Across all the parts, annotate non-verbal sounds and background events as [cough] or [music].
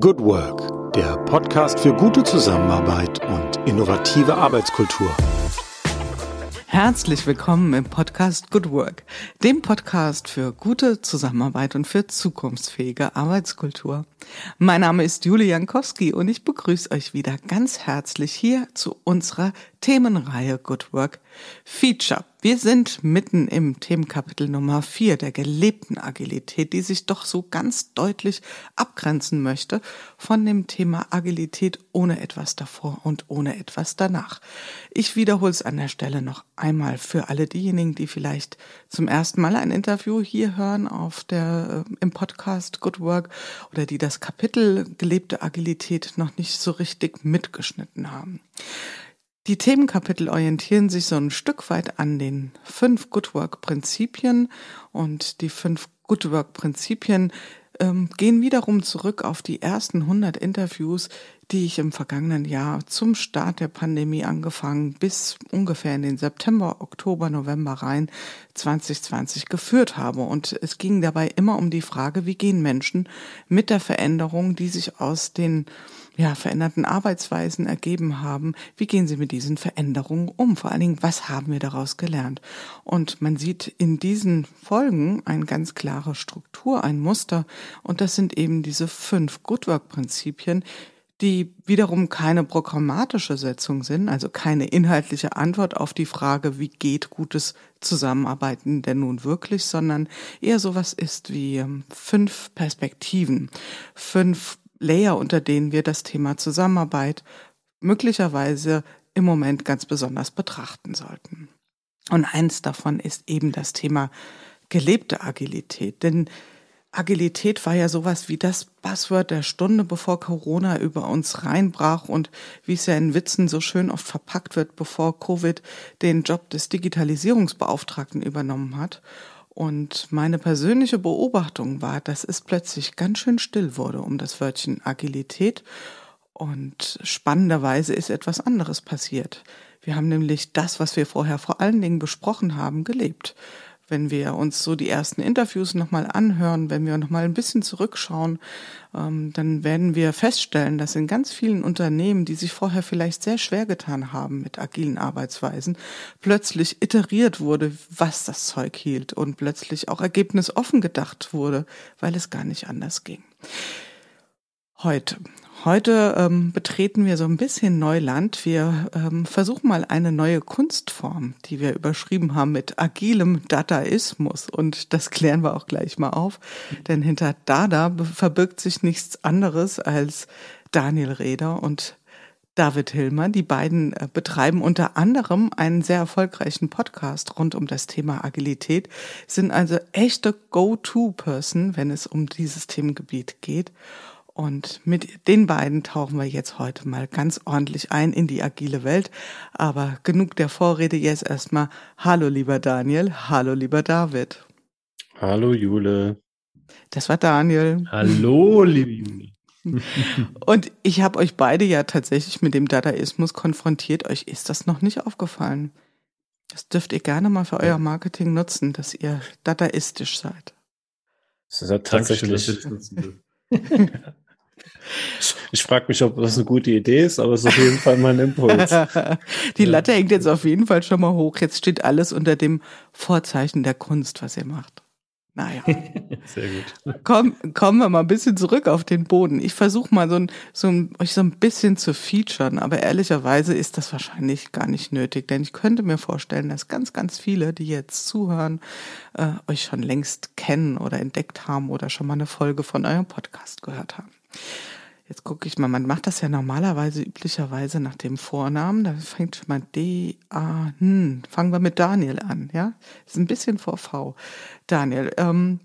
Good Work, der Podcast für gute Zusammenarbeit und innovative Arbeitskultur. Herzlich willkommen im Podcast Good Work, dem Podcast für gute Zusammenarbeit und für zukunftsfähige Arbeitskultur. Mein Name ist Julie Jankowski und ich begrüße euch wieder ganz herzlich hier zu unserer Themenreihe Good Work Feature. Wir sind mitten im Themenkapitel Nummer 4 der gelebten Agilität, die sich doch so ganz deutlich abgrenzen möchte von dem Thema Agilität ohne etwas davor und ohne etwas danach. Ich wiederhole es an der Stelle noch einmal für alle diejenigen, die vielleicht zum ersten Mal ein Interview hier hören auf der, äh, im Podcast Good Work oder die das Kapitel gelebte Agilität noch nicht so richtig mitgeschnitten haben. Die Themenkapitel orientieren sich so ein Stück weit an den fünf Good Work Prinzipien und die fünf Good Work Prinzipien ähm, gehen wiederum zurück auf die ersten 100 Interviews, die ich im vergangenen Jahr zum Start der Pandemie angefangen bis ungefähr in den September, Oktober, November rein 2020 geführt habe. Und es ging dabei immer um die Frage, wie gehen Menschen mit der Veränderung, die sich aus den ja, veränderten Arbeitsweisen ergeben haben. Wie gehen Sie mit diesen Veränderungen um? Vor allen Dingen, was haben wir daraus gelernt? Und man sieht in diesen Folgen eine ganz klare Struktur, ein Muster. Und das sind eben diese fünf Good Work Prinzipien, die wiederum keine programmatische Setzung sind, also keine inhaltliche Antwort auf die Frage, wie geht gutes Zusammenarbeiten denn nun wirklich, sondern eher sowas ist wie ähm, fünf Perspektiven, fünf Layer, unter denen wir das Thema Zusammenarbeit möglicherweise im Moment ganz besonders betrachten sollten. Und eins davon ist eben das Thema gelebte Agilität. Denn Agilität war ja sowas wie das Passwort der Stunde, bevor Corona über uns reinbrach und wie es ja in Witzen so schön oft verpackt wird, bevor Covid den Job des Digitalisierungsbeauftragten übernommen hat. Und meine persönliche Beobachtung war, dass es plötzlich ganz schön still wurde um das Wörtchen Agilität. Und spannenderweise ist etwas anderes passiert. Wir haben nämlich das, was wir vorher vor allen Dingen besprochen haben, gelebt wenn wir uns so die ersten Interviews nochmal anhören, wenn wir nochmal ein bisschen zurückschauen, ähm, dann werden wir feststellen, dass in ganz vielen Unternehmen, die sich vorher vielleicht sehr schwer getan haben mit agilen Arbeitsweisen, plötzlich iteriert wurde, was das Zeug hielt und plötzlich auch ergebnisoffen gedacht wurde, weil es gar nicht anders ging. Heute Heute ähm, betreten wir so ein bisschen Neuland. Wir ähm, versuchen mal eine neue Kunstform, die wir überschrieben haben mit agilem Dadaismus. Und das klären wir auch gleich mal auf. Denn hinter Dada verbirgt sich nichts anderes als Daniel Reder und David Hillmann. Die beiden äh, betreiben unter anderem einen sehr erfolgreichen Podcast rund um das Thema Agilität, sind also echte Go-To-Person, wenn es um dieses Themengebiet geht. Und mit den beiden tauchen wir jetzt heute mal ganz ordentlich ein in die agile Welt. Aber genug der Vorrede, jetzt erstmal Hallo lieber Daniel, hallo lieber David. Hallo Jule. Das war Daniel. Hallo liebe Jule. [laughs] Und ich habe euch beide ja tatsächlich mit dem Dadaismus konfrontiert. Euch ist das noch nicht aufgefallen. Das dürft ihr gerne mal für euer Marketing nutzen, dass ihr dadaistisch seid. Das ist ja tatsächlich. [laughs] Ich frage mich, ob das eine gute Idee ist, aber es ist auf jeden Fall mein Impuls. [laughs] Die Latte hängt jetzt auf jeden Fall schon mal hoch. Jetzt steht alles unter dem Vorzeichen der Kunst, was ihr macht. Naja. [laughs] Sehr gut. Komm, kommen wir mal ein bisschen zurück auf den Boden. Ich versuche mal so ein, so ein, euch so ein bisschen zu featuren, aber ehrlicherweise ist das wahrscheinlich gar nicht nötig, denn ich könnte mir vorstellen, dass ganz, ganz viele, die jetzt zuhören, äh, euch schon längst kennen oder entdeckt haben oder schon mal eine Folge von eurem Podcast gehört haben. Jetzt gucke ich mal, man macht das ja normalerweise üblicherweise nach dem Vornamen. Da fängt schon mal D, A, hm. Fangen wir mit Daniel an, ja? ist ein bisschen vor V. Daniel, ähm,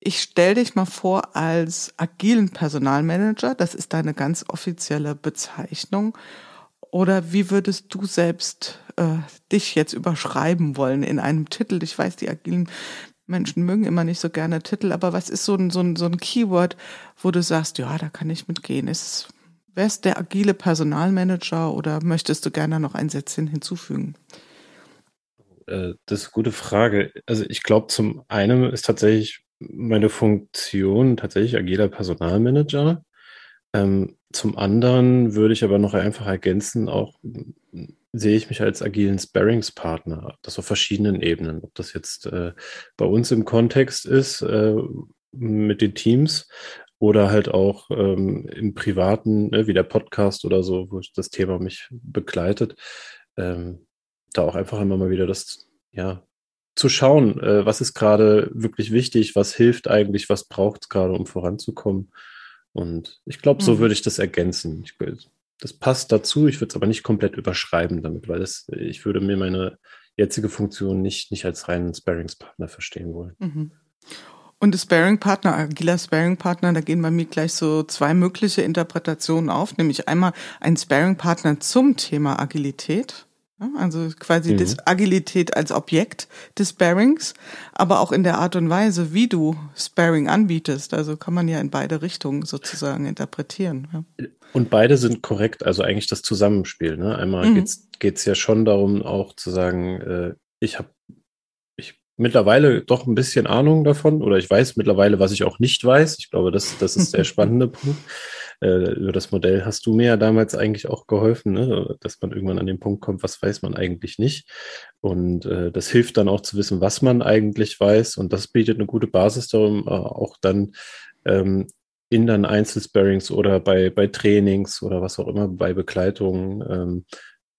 ich stelle dich mal vor als agilen Personalmanager. Das ist deine ganz offizielle Bezeichnung. Oder wie würdest du selbst äh, dich jetzt überschreiben wollen in einem Titel? Ich weiß, die agilen Menschen mögen immer nicht so gerne Titel, aber was ist so ein, so ein, so ein Keyword, wo du sagst, ja, da kann ich mitgehen? Ist, wer ist der agile Personalmanager oder möchtest du gerne noch ein Sätzchen hinzufügen? Äh, das ist eine gute Frage. Also ich glaube, zum einen ist tatsächlich meine Funktion tatsächlich agiler Personalmanager. Ähm, zum anderen würde ich aber noch einfach ergänzen, auch sehe ich mich als agilen Sparringspartner, das auf verschiedenen Ebenen. Ob das jetzt äh, bei uns im Kontext ist, äh, mit den Teams oder halt auch ähm, im Privaten, ne, wie der Podcast oder so, wo das Thema mich begleitet, ähm, da auch einfach immer mal wieder das, ja, zu schauen, äh, was ist gerade wirklich wichtig, was hilft eigentlich, was braucht es gerade, um voranzukommen. Und ich glaube, so mhm. würde ich das ergänzen. Ich, das passt dazu, ich würde es aber nicht komplett überschreiben damit, weil das, ich würde mir meine jetzige Funktion nicht, nicht als reinen Sparingspartner verstehen wollen. Mhm. Und Sparing-Partner, agiler Sparing-Partner, da gehen bei mir gleich so zwei mögliche Interpretationen auf, nämlich einmal ein Sparing-Partner zum Thema Agilität also quasi mhm. das Agilität als Objekt des Sparings, aber auch in der Art und Weise, wie du Sparing anbietest. Also kann man ja in beide Richtungen sozusagen interpretieren. Ja. Und beide sind korrekt, also eigentlich das Zusammenspiel. Ne? Einmal mhm. geht es ja schon darum, auch zu sagen, äh, ich habe ich mittlerweile doch ein bisschen Ahnung davon oder ich weiß mittlerweile, was ich auch nicht weiß. Ich glaube, das, das ist der [laughs] spannende Punkt äh, über das Modell hast du mir ja damals eigentlich auch geholfen, ne? dass man irgendwann an den Punkt kommt, was weiß man eigentlich nicht. Und äh, das hilft dann auch zu wissen, was man eigentlich weiß. Und das bietet eine gute Basis darum, äh, auch dann ähm, in dann Einzelsparings oder bei, bei Trainings oder was auch immer, bei Begleitung, ähm,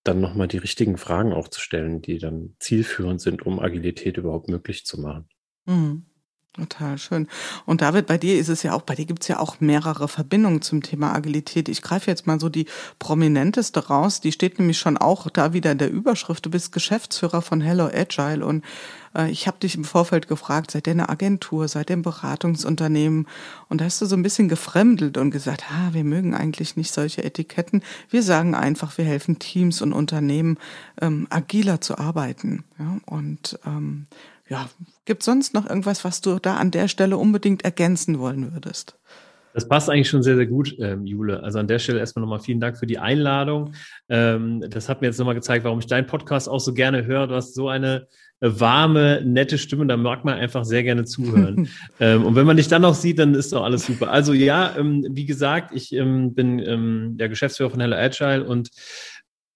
dann nochmal die richtigen Fragen auch zu stellen, die dann zielführend sind, um Agilität überhaupt möglich zu machen. Mhm. Total schön. Und David, bei dir ist es ja auch, bei dir gibt's ja auch mehrere Verbindungen zum Thema Agilität. Ich greife jetzt mal so die prominenteste raus. Die steht nämlich schon auch da wieder in der Überschrift. Du bist Geschäftsführer von Hello Agile und äh, ich habe dich im Vorfeld gefragt, seid ihr Agentur, ihr ein Beratungsunternehmen? Und da hast du so ein bisschen gefremdelt und gesagt, ah, wir mögen eigentlich nicht solche Etiketten. Wir sagen einfach, wir helfen Teams und Unternehmen ähm, agiler zu arbeiten. Ja, und ähm, ja, gibt sonst noch irgendwas, was du da an der Stelle unbedingt ergänzen wollen würdest? Das passt eigentlich schon sehr, sehr gut, ähm, Jule. Also an der Stelle erstmal nochmal vielen Dank für die Einladung. Ähm, das hat mir jetzt nochmal gezeigt, warum ich deinen Podcast auch so gerne höre. Du hast so eine äh, warme, nette Stimme, da mag man einfach sehr gerne zuhören. [laughs] ähm, und wenn man dich dann noch sieht, dann ist doch alles super. Also ja, ähm, wie gesagt, ich ähm, bin ähm, der Geschäftsführer von Hello Agile und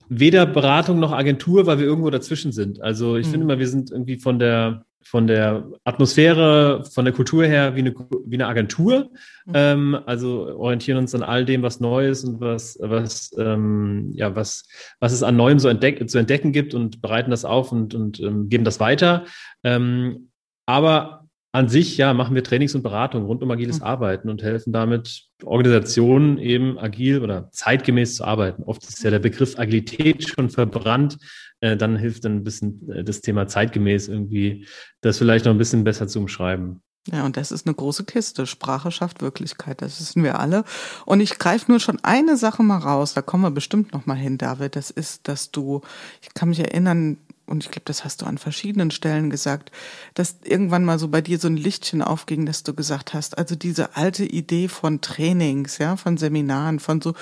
weder Beratung noch Agentur, weil wir irgendwo dazwischen sind. Also ich mhm. finde mal, wir sind irgendwie von der von der Atmosphäre, von der Kultur her wie eine, wie eine Agentur. Mhm. Ähm, also orientieren uns an all dem, was neu ist und was, was, ähm, ja, was, was es an Neuem so entdeck zu entdecken gibt und bereiten das auf und, und ähm, geben das weiter. Ähm, aber an sich, ja, machen wir Trainings und Beratungen rund um agiles mhm. Arbeiten und helfen damit Organisationen eben agil oder zeitgemäß zu arbeiten. Oft ist ja der Begriff Agilität schon verbrannt. Äh, dann hilft dann ein bisschen äh, das Thema zeitgemäß irgendwie, das vielleicht noch ein bisschen besser zu umschreiben. Ja, und das ist eine große Kiste. Sprache schafft Wirklichkeit, das wissen wir alle. Und ich greife nur schon eine Sache mal raus, da kommen wir bestimmt noch mal hin, David. Das ist, dass du, ich kann mich erinnern, und ich glaube, das hast du an verschiedenen Stellen gesagt, dass irgendwann mal so bei dir so ein Lichtchen aufging, dass du gesagt hast, also diese alte Idee von Trainings, ja, von Seminaren, von so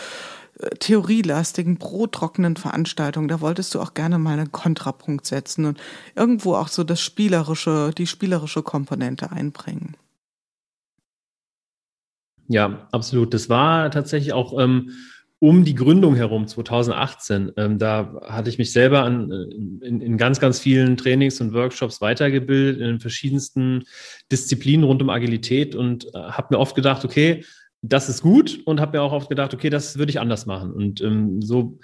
äh, theorielastigen, brotrockenen Veranstaltungen, da wolltest du auch gerne mal einen Kontrapunkt setzen und irgendwo auch so das spielerische, die spielerische Komponente einbringen. Ja, absolut. Das war tatsächlich auch ähm, um die Gründung herum, 2018, ähm, da hatte ich mich selber an, äh, in, in, ganz, ganz vielen Trainings und Workshops weitergebildet, in verschiedensten Disziplinen rund um Agilität und äh, habe mir oft gedacht, okay, das ist gut und habe mir auch oft gedacht, okay, das würde ich anders machen. Und ähm, so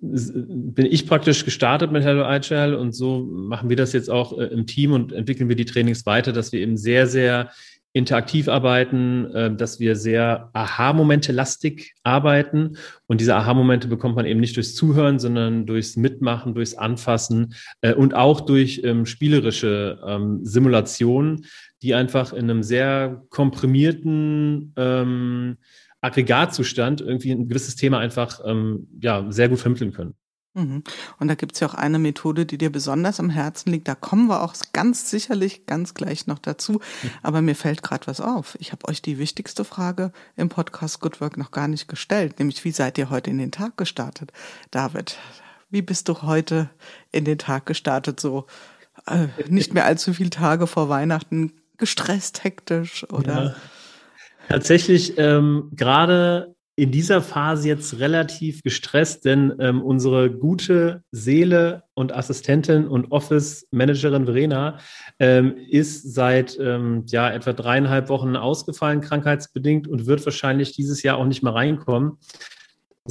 bin ich praktisch gestartet mit Hello Agile und so machen wir das jetzt auch äh, im Team und entwickeln wir die Trainings weiter, dass wir eben sehr, sehr interaktiv arbeiten, äh, dass wir sehr Aha-Momente lastig arbeiten. Und diese Aha-Momente bekommt man eben nicht durchs Zuhören, sondern durchs Mitmachen, durchs Anfassen äh, und auch durch ähm, spielerische ähm, Simulationen, die einfach in einem sehr komprimierten ähm, Aggregatzustand irgendwie ein gewisses Thema einfach ähm, ja, sehr gut vermitteln können. Mhm. Und da gibt's ja auch eine Methode, die dir besonders am Herzen liegt. Da kommen wir auch ganz sicherlich ganz gleich noch dazu. Mhm. Aber mir fällt gerade was auf. Ich habe euch die wichtigste Frage im Podcast Good Work noch gar nicht gestellt, nämlich wie seid ihr heute in den Tag gestartet? David, wie bist du heute in den Tag gestartet? So äh, [laughs] nicht mehr allzu viele Tage vor Weihnachten, gestresst, hektisch oder? Ja. Tatsächlich ähm, gerade in dieser Phase jetzt relativ gestresst, denn ähm, unsere gute Seele und Assistentin und Office-Managerin Verena ähm, ist seit ähm, ja, etwa dreieinhalb Wochen ausgefallen, krankheitsbedingt, und wird wahrscheinlich dieses Jahr auch nicht mehr reinkommen.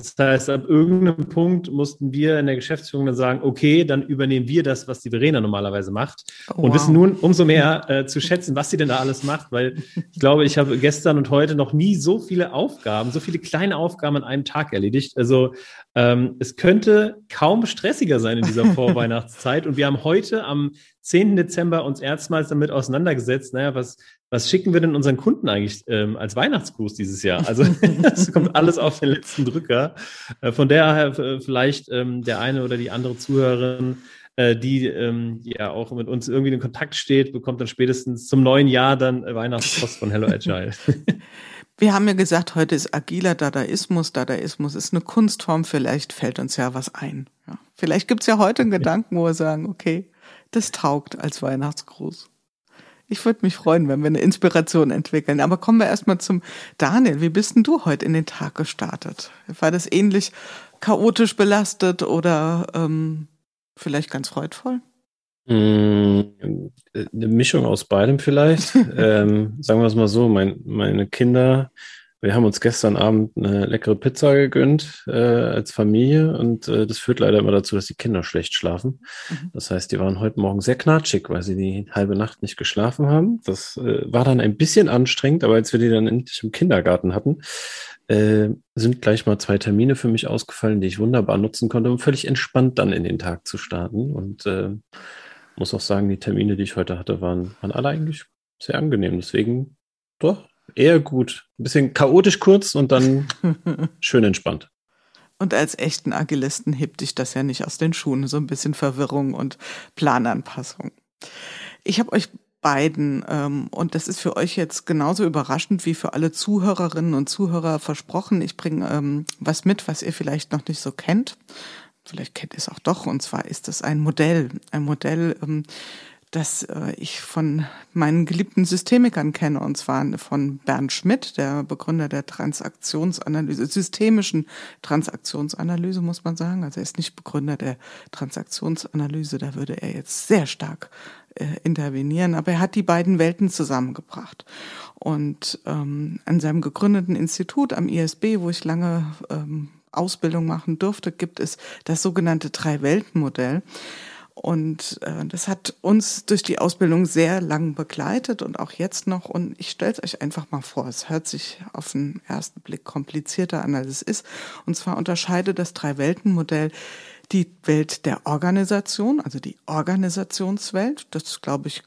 Das heißt, ab irgendeinem Punkt mussten wir in der Geschäftsführung dann sagen, okay, dann übernehmen wir das, was die Verena normalerweise macht oh, und wissen nun umso mehr äh, zu schätzen, was sie denn da alles macht, weil ich glaube, ich habe gestern und heute noch nie so viele Aufgaben, so viele kleine Aufgaben an einem Tag erledigt. Also ähm, es könnte kaum stressiger sein in dieser [laughs] Vorweihnachtszeit und wir haben heute am 10. Dezember uns erstmals damit auseinandergesetzt, naja, was, was schicken wir denn unseren Kunden eigentlich ähm, als Weihnachtsgruß dieses Jahr? Also [laughs] es kommt alles auf den letzten Drücker. Äh, von daher äh, vielleicht ähm, der eine oder die andere Zuhörerin, äh, die ähm, ja auch mit uns irgendwie in Kontakt steht, bekommt dann spätestens zum neuen Jahr dann Weihnachtspost von Hello Agile. [laughs] Wir haben ja gesagt, heute ist agiler Dadaismus. Dadaismus ist eine Kunstform. Vielleicht fällt uns ja was ein. Ja. Vielleicht gibt's ja heute einen Gedanken, wo wir sagen, okay, das taugt als Weihnachtsgruß. Ich würde mich freuen, wenn wir eine Inspiration entwickeln. Aber kommen wir erstmal zum Daniel. Wie bist denn du heute in den Tag gestartet? War das ähnlich chaotisch belastet oder ähm, vielleicht ganz freudvoll? Mm, eine Mischung aus beidem vielleicht. [laughs] ähm, sagen wir es mal so, mein, meine Kinder wir haben uns gestern Abend eine leckere Pizza gegönnt äh, als Familie und äh, das führt leider immer dazu, dass die Kinder schlecht schlafen. Mhm. Das heißt, die waren heute Morgen sehr knatschig, weil sie die halbe Nacht nicht geschlafen haben. Das äh, war dann ein bisschen anstrengend, aber als wir die dann endlich im Kindergarten hatten, äh, sind gleich mal zwei Termine für mich ausgefallen, die ich wunderbar nutzen konnte, um völlig entspannt dann in den Tag zu starten. Und äh, muss auch sagen, die Termine, die ich heute hatte, waren, waren alle eigentlich sehr angenehm. Deswegen, doch, eher gut. Ein bisschen chaotisch kurz und dann [laughs] schön entspannt. Und als echten Agilisten hebt dich das ja nicht aus den Schuhen, so ein bisschen Verwirrung und Plananpassung. Ich habe euch beiden, ähm, und das ist für euch jetzt genauso überraschend wie für alle Zuhörerinnen und Zuhörer versprochen, ich bringe ähm, was mit, was ihr vielleicht noch nicht so kennt. Vielleicht kennt ihr es auch doch, und zwar ist es ein Modell, ein Modell, ähm, das äh, ich von meinen geliebten Systemikern kenne, und zwar von Bernd Schmidt, der Begründer der Transaktionsanalyse, systemischen Transaktionsanalyse, muss man sagen. Also er ist nicht Begründer der Transaktionsanalyse, da würde er jetzt sehr stark äh, intervenieren, aber er hat die beiden Welten zusammengebracht. Und ähm, an seinem gegründeten Institut am ISB, wo ich lange ähm, Ausbildung machen durfte, gibt es das sogenannte Drei-Welten-Modell. Und äh, das hat uns durch die Ausbildung sehr lang begleitet und auch jetzt noch. Und ich stelle es euch einfach mal vor. Es hört sich auf den ersten Blick komplizierter an, als es ist. Und zwar unterscheidet das Drei-Welten-Modell die Welt der Organisation, also die Organisationswelt. Das, glaube ich,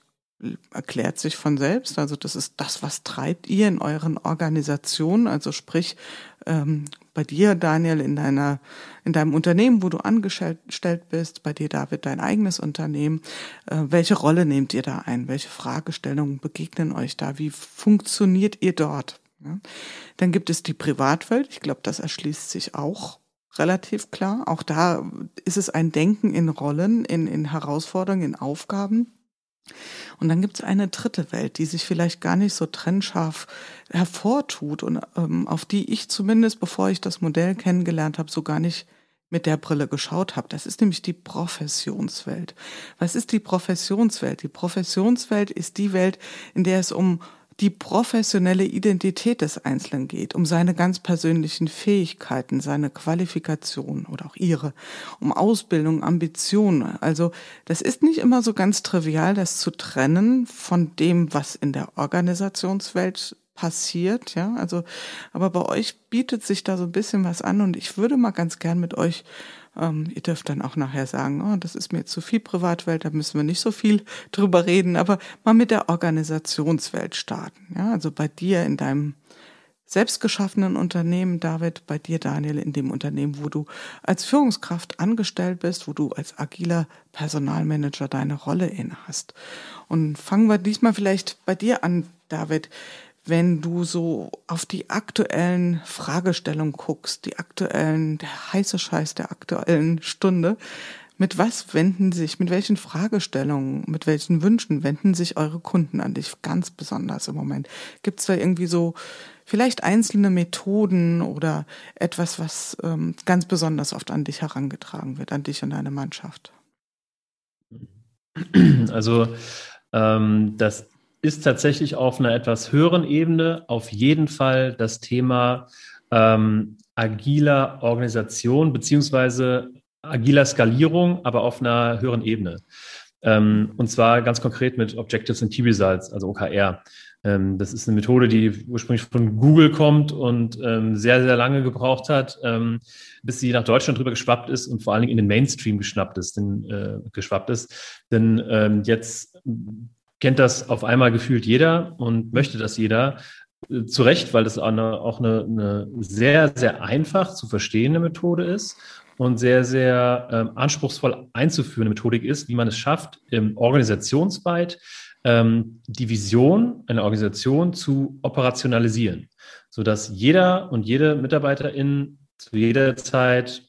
erklärt sich von selbst. Also das ist das, was treibt ihr in euren Organisationen. Also sprich, ähm, bei dir, Daniel, in deiner, in deinem Unternehmen, wo du angestellt bist, bei dir, David, dein eigenes Unternehmen. Äh, welche Rolle nehmt ihr da ein? Welche Fragestellungen begegnen euch da? Wie funktioniert ihr dort? Dann gibt es die Privatwelt. Ich glaube, das erschließt sich auch relativ klar. Auch da ist es ein Denken in Rollen, in, in Herausforderungen, in Aufgaben. Und dann gibt es eine dritte Welt, die sich vielleicht gar nicht so trennscharf hervortut und ähm, auf die ich zumindest, bevor ich das Modell kennengelernt habe, so gar nicht mit der Brille geschaut habe. Das ist nämlich die Professionswelt. Was ist die Professionswelt? Die Professionswelt ist die Welt, in der es um die professionelle Identität des Einzelnen geht, um seine ganz persönlichen Fähigkeiten, seine Qualifikation oder auch ihre, um Ausbildung, Ambitionen. Also das ist nicht immer so ganz trivial, das zu trennen von dem, was in der Organisationswelt passiert, ja. Also, aber bei euch bietet sich da so ein bisschen was an und ich würde mal ganz gern mit euch ähm, ihr dürft dann auch nachher sagen, oh, das ist mir zu viel Privatwelt, da müssen wir nicht so viel [laughs] drüber reden, aber mal mit der Organisationswelt starten. Ja, also bei dir in deinem selbstgeschaffenen Unternehmen, David, bei dir, Daniel, in dem Unternehmen, wo du als Führungskraft angestellt bist, wo du als agiler Personalmanager deine Rolle inne hast. Und fangen wir diesmal vielleicht bei dir an, David wenn du so auf die aktuellen Fragestellungen guckst, die aktuellen, der heiße Scheiß der aktuellen Stunde, Mit was wenden sich, mit welchen Fragestellungen, mit welchen Wünschen wenden sich eure Kunden an dich ganz besonders im Moment? Gibt es da irgendwie so vielleicht einzelne Methoden oder etwas, was ähm, ganz besonders oft an dich herangetragen wird, an dich und deine Mannschaft? Also ähm, das ist tatsächlich auf einer etwas höheren Ebene auf jeden Fall das Thema ähm, agiler Organisation beziehungsweise agiler Skalierung, aber auf einer höheren Ebene. Ähm, und zwar ganz konkret mit Objectives and Key Results, also OKR. Ähm, das ist eine Methode, die ursprünglich von Google kommt und ähm, sehr, sehr lange gebraucht hat, ähm, bis sie nach Deutschland drüber geschwappt ist und vor allen Dingen in den Mainstream geschnappt ist, denn, äh, geschwappt ist. Denn ähm, jetzt kennt das auf einmal gefühlt jeder und möchte das jeder. Äh, zu Recht, weil das eine, auch eine, eine sehr, sehr einfach zu verstehende Methode ist und sehr, sehr ähm, anspruchsvoll einzuführende Methodik ist, wie man es schafft, im organisationsweit ähm, die Vision einer Organisation zu operationalisieren, sodass jeder und jede Mitarbeiterin zu jeder Zeit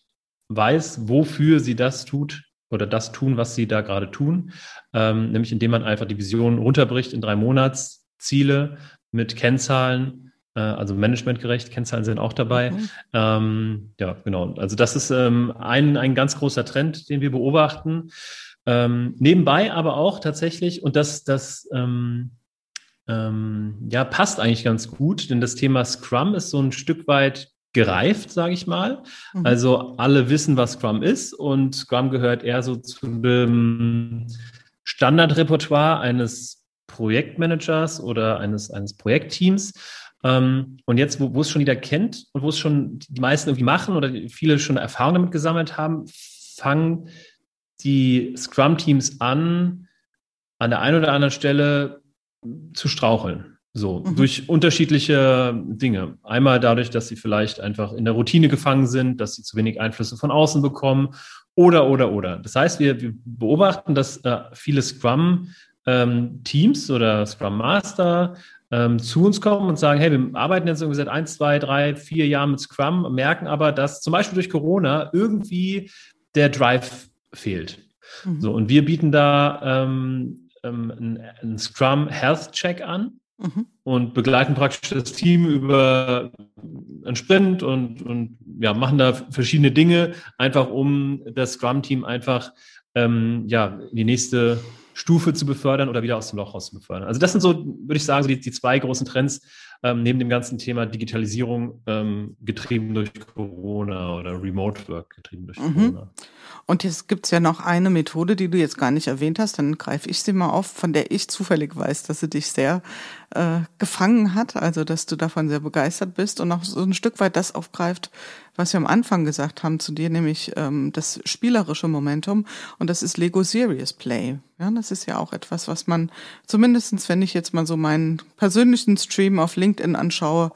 weiß, wofür sie das tut oder das tun, was sie da gerade tun, ähm, nämlich indem man einfach die Vision runterbricht in drei Monatsziele mit Kennzahlen, äh, also managementgerecht, Kennzahlen sind auch dabei. Mhm. Ähm, ja, genau. Also das ist ähm, ein, ein ganz großer Trend, den wir beobachten. Ähm, nebenbei aber auch tatsächlich, und das, das ähm, ähm, ja, passt eigentlich ganz gut, denn das Thema Scrum ist so ein Stück weit gereift, sage ich mal. Mhm. Also alle wissen, was Scrum ist und Scrum gehört eher so zu dem Standardrepertoire eines Projektmanagers oder eines, eines Projektteams. Ähm, und jetzt, wo, wo es schon jeder kennt und wo es schon die meisten irgendwie machen oder viele schon Erfahrung damit gesammelt haben, fangen die Scrum-Teams an, an der einen oder anderen Stelle zu straucheln. So, mhm. durch unterschiedliche Dinge. Einmal dadurch, dass sie vielleicht einfach in der Routine gefangen sind, dass sie zu wenig Einflüsse von außen bekommen oder, oder, oder. Das heißt, wir, wir beobachten, dass äh, viele Scrum-Teams ähm, oder Scrum Master ähm, zu uns kommen und sagen, hey, wir arbeiten jetzt irgendwie seit ein, zwei, drei, vier Jahren mit Scrum, merken aber, dass zum Beispiel durch Corona irgendwie der Drive fehlt. Mhm. So, und wir bieten da ähm, ähm, einen Scrum Health Check an mhm. und begleiten praktisch das Team über einen Sprint und, und ja, machen da verschiedene Dinge, einfach um das Scrum-Team einfach ähm, ja, in die nächste Stufe zu befördern oder wieder aus dem Loch raus zu befördern. Also das sind so, würde ich sagen, so die, die zwei großen Trends, ähm, neben dem ganzen Thema Digitalisierung ähm, getrieben durch Corona oder Remote Work getrieben durch mhm. Corona. Und jetzt gibt's ja noch eine Methode, die du jetzt gar nicht erwähnt hast, dann greife ich sie mal auf, von der ich zufällig weiß, dass sie dich sehr äh, gefangen hat, also dass du davon sehr begeistert bist und auch so ein Stück weit das aufgreift, was wir am Anfang gesagt haben zu dir, nämlich ähm, das spielerische Momentum und das ist Lego Serious Play. Ja, das ist ja auch etwas, was man zumindestens, wenn ich jetzt mal so meinen persönlichen Stream auf LinkedIn anschaue,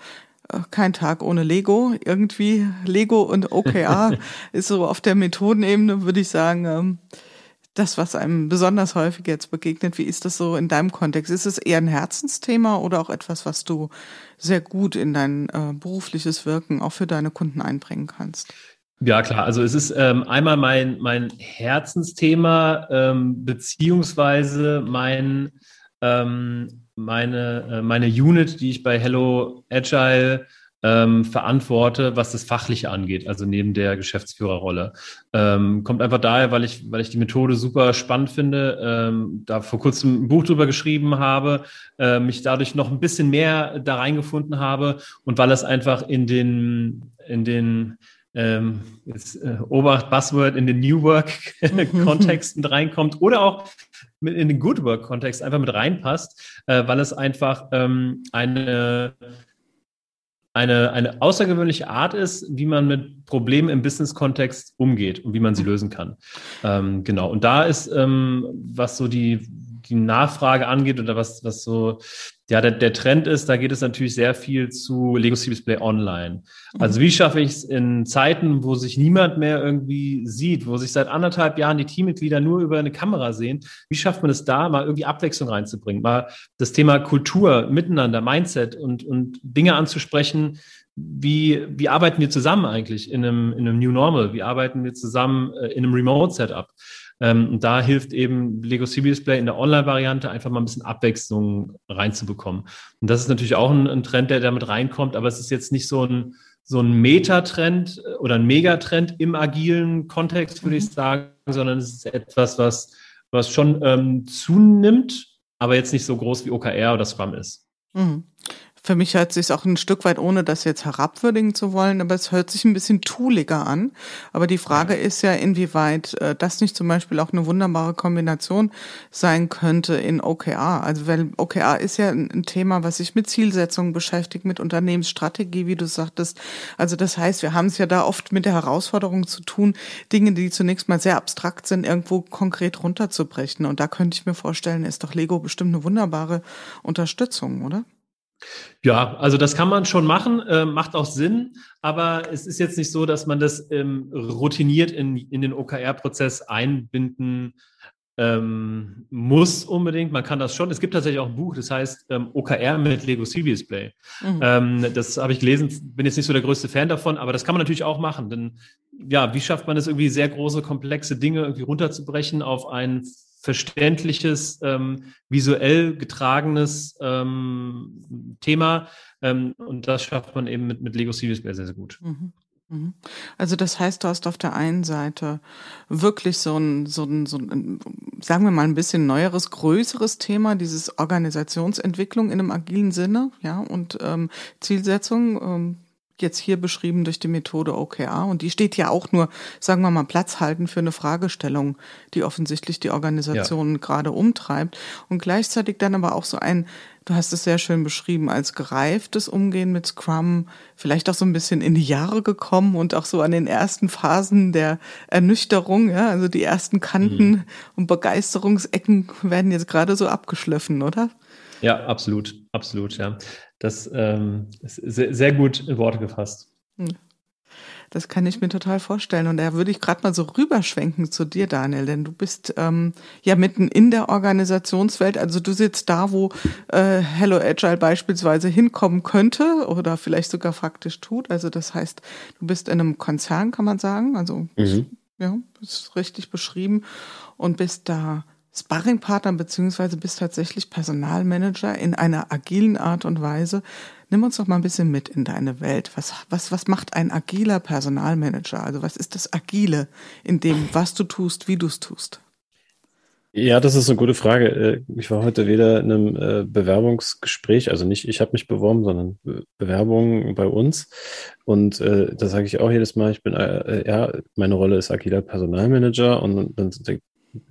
kein Tag ohne Lego. Irgendwie Lego und OKR [laughs] ist so auf der Methodenebene, würde ich sagen, ähm, das, was einem besonders häufig jetzt begegnet. Wie ist das so in deinem Kontext? Ist es eher ein Herzensthema oder auch etwas, was du sehr gut in dein äh, berufliches Wirken auch für deine Kunden einbringen kannst? Ja, klar. Also es ist ähm, einmal mein, mein Herzensthema, ähm, beziehungsweise mein, ähm, meine, äh, meine Unit, die ich bei Hello Agile ähm, verantworte, was das Fachliche angeht, also neben der Geschäftsführerrolle. Ähm, kommt einfach daher, weil ich, weil ich die Methode super spannend finde, ähm, da vor kurzem ein Buch drüber geschrieben habe, äh, mich dadurch noch ein bisschen mehr da reingefunden habe und weil es einfach in den, in den ähm, jetzt, äh, Obacht, Buzzword in den New Work-Kontext mit [laughs] reinkommt oder auch mit in den Good Work-Kontext einfach mit reinpasst, äh, weil es einfach ähm, eine, eine, eine außergewöhnliche Art ist, wie man mit Problemen im Business-Kontext umgeht und wie man sie lösen kann. Ähm, genau. Und da ist, ähm, was so die, die Nachfrage angeht oder was, was so ja, der, der Trend ist, da geht es natürlich sehr viel zu Lego City Display Online. Also wie schaffe ich es in Zeiten, wo sich niemand mehr irgendwie sieht, wo sich seit anderthalb Jahren die Teammitglieder nur über eine Kamera sehen, wie schafft man es da, mal irgendwie Abwechslung reinzubringen, mal das Thema Kultur, Miteinander, Mindset und, und Dinge anzusprechen, wie, wie arbeiten wir zusammen eigentlich in einem, in einem New Normal? Wie arbeiten wir zusammen äh, in einem Remote-Setup? Ähm, und da hilft eben Lego CB Display in der Online-Variante einfach mal ein bisschen Abwechslung reinzubekommen. Und das ist natürlich auch ein, ein Trend, der damit reinkommt, aber es ist jetzt nicht so ein, so ein Metatrend äh, oder ein Megatrend im agilen Kontext, würde mhm. ich sagen, sondern es ist etwas, was, was schon ähm, zunimmt, aber jetzt nicht so groß wie OKR oder Scrum ist. Mhm. Für mich hört sich auch ein Stück weit, ohne das jetzt herabwürdigen zu wollen, aber es hört sich ein bisschen tooliger an. Aber die Frage ist ja, inwieweit äh, das nicht zum Beispiel auch eine wunderbare Kombination sein könnte in OKR. Also weil OKR ist ja ein Thema, was sich mit Zielsetzungen beschäftigt, mit Unternehmensstrategie, wie du sagtest. Also das heißt, wir haben es ja da oft mit der Herausforderung zu tun, Dinge, die zunächst mal sehr abstrakt sind, irgendwo konkret runterzubrechen. Und da könnte ich mir vorstellen, ist doch Lego bestimmt eine wunderbare Unterstützung, oder? Ja, also das kann man schon machen, äh, macht auch Sinn, aber es ist jetzt nicht so, dass man das ähm, routiniert in, in den OKR-Prozess einbinden ähm, muss unbedingt. Man kann das schon. Es gibt tatsächlich auch ein Buch, das heißt ähm, OKR mit Lego CV Display. Mhm. Ähm, das habe ich gelesen, bin jetzt nicht so der größte Fan davon, aber das kann man natürlich auch machen. Denn ja, wie schafft man es irgendwie sehr große, komplexe Dinge irgendwie runterzubrechen auf ein verständliches, ähm, visuell getragenes ähm, Thema. Ähm, und das schafft man eben mit, mit Lego Series sehr, sehr gut. Mhm. mhm. Also das heißt, du hast auf der einen Seite wirklich so ein, so ein, so ein, sagen wir mal ein bisschen neueres, größeres Thema, dieses Organisationsentwicklung in einem agilen Sinne, ja, und ähm, Zielsetzung, ähm, jetzt hier beschrieben durch die Methode OKR. Und die steht ja auch nur, sagen wir mal, Platz halten für eine Fragestellung, die offensichtlich die Organisation ja. gerade umtreibt. Und gleichzeitig dann aber auch so ein, du hast es sehr schön beschrieben, als gereiftes Umgehen mit Scrum, vielleicht auch so ein bisschen in die Jahre gekommen und auch so an den ersten Phasen der Ernüchterung, ja, also die ersten Kanten mhm. und Begeisterungsecken werden jetzt gerade so abgeschliffen, oder? Ja, absolut, absolut, ja. Das ähm, ist sehr, sehr gut in Worte gefasst. Hm. Das kann ich mir total vorstellen. Und da würde ich gerade mal so rüberschwenken zu dir, Daniel, denn du bist ähm, ja mitten in der Organisationswelt. Also du sitzt da, wo äh, Hello Agile beispielsweise hinkommen könnte oder vielleicht sogar faktisch tut. Also das heißt, du bist in einem Konzern, kann man sagen. Also mhm. ja, ist richtig beschrieben und bist da Sparringpartner beziehungsweise bist tatsächlich Personalmanager in einer agilen Art und Weise. Nimm uns doch mal ein bisschen mit in deine Welt. Was, was, was macht ein agiler Personalmanager? Also was ist das Agile in dem, was du tust, wie du es tust? Ja, das ist eine gute Frage. Äh, ich war heute wieder in einem äh, Bewerbungsgespräch, also nicht ich habe mich beworben, sondern Bewerbungen bei uns. Und äh, da sage ich auch jedes Mal, ich bin, ja, meine Rolle ist agiler Personalmanager und dann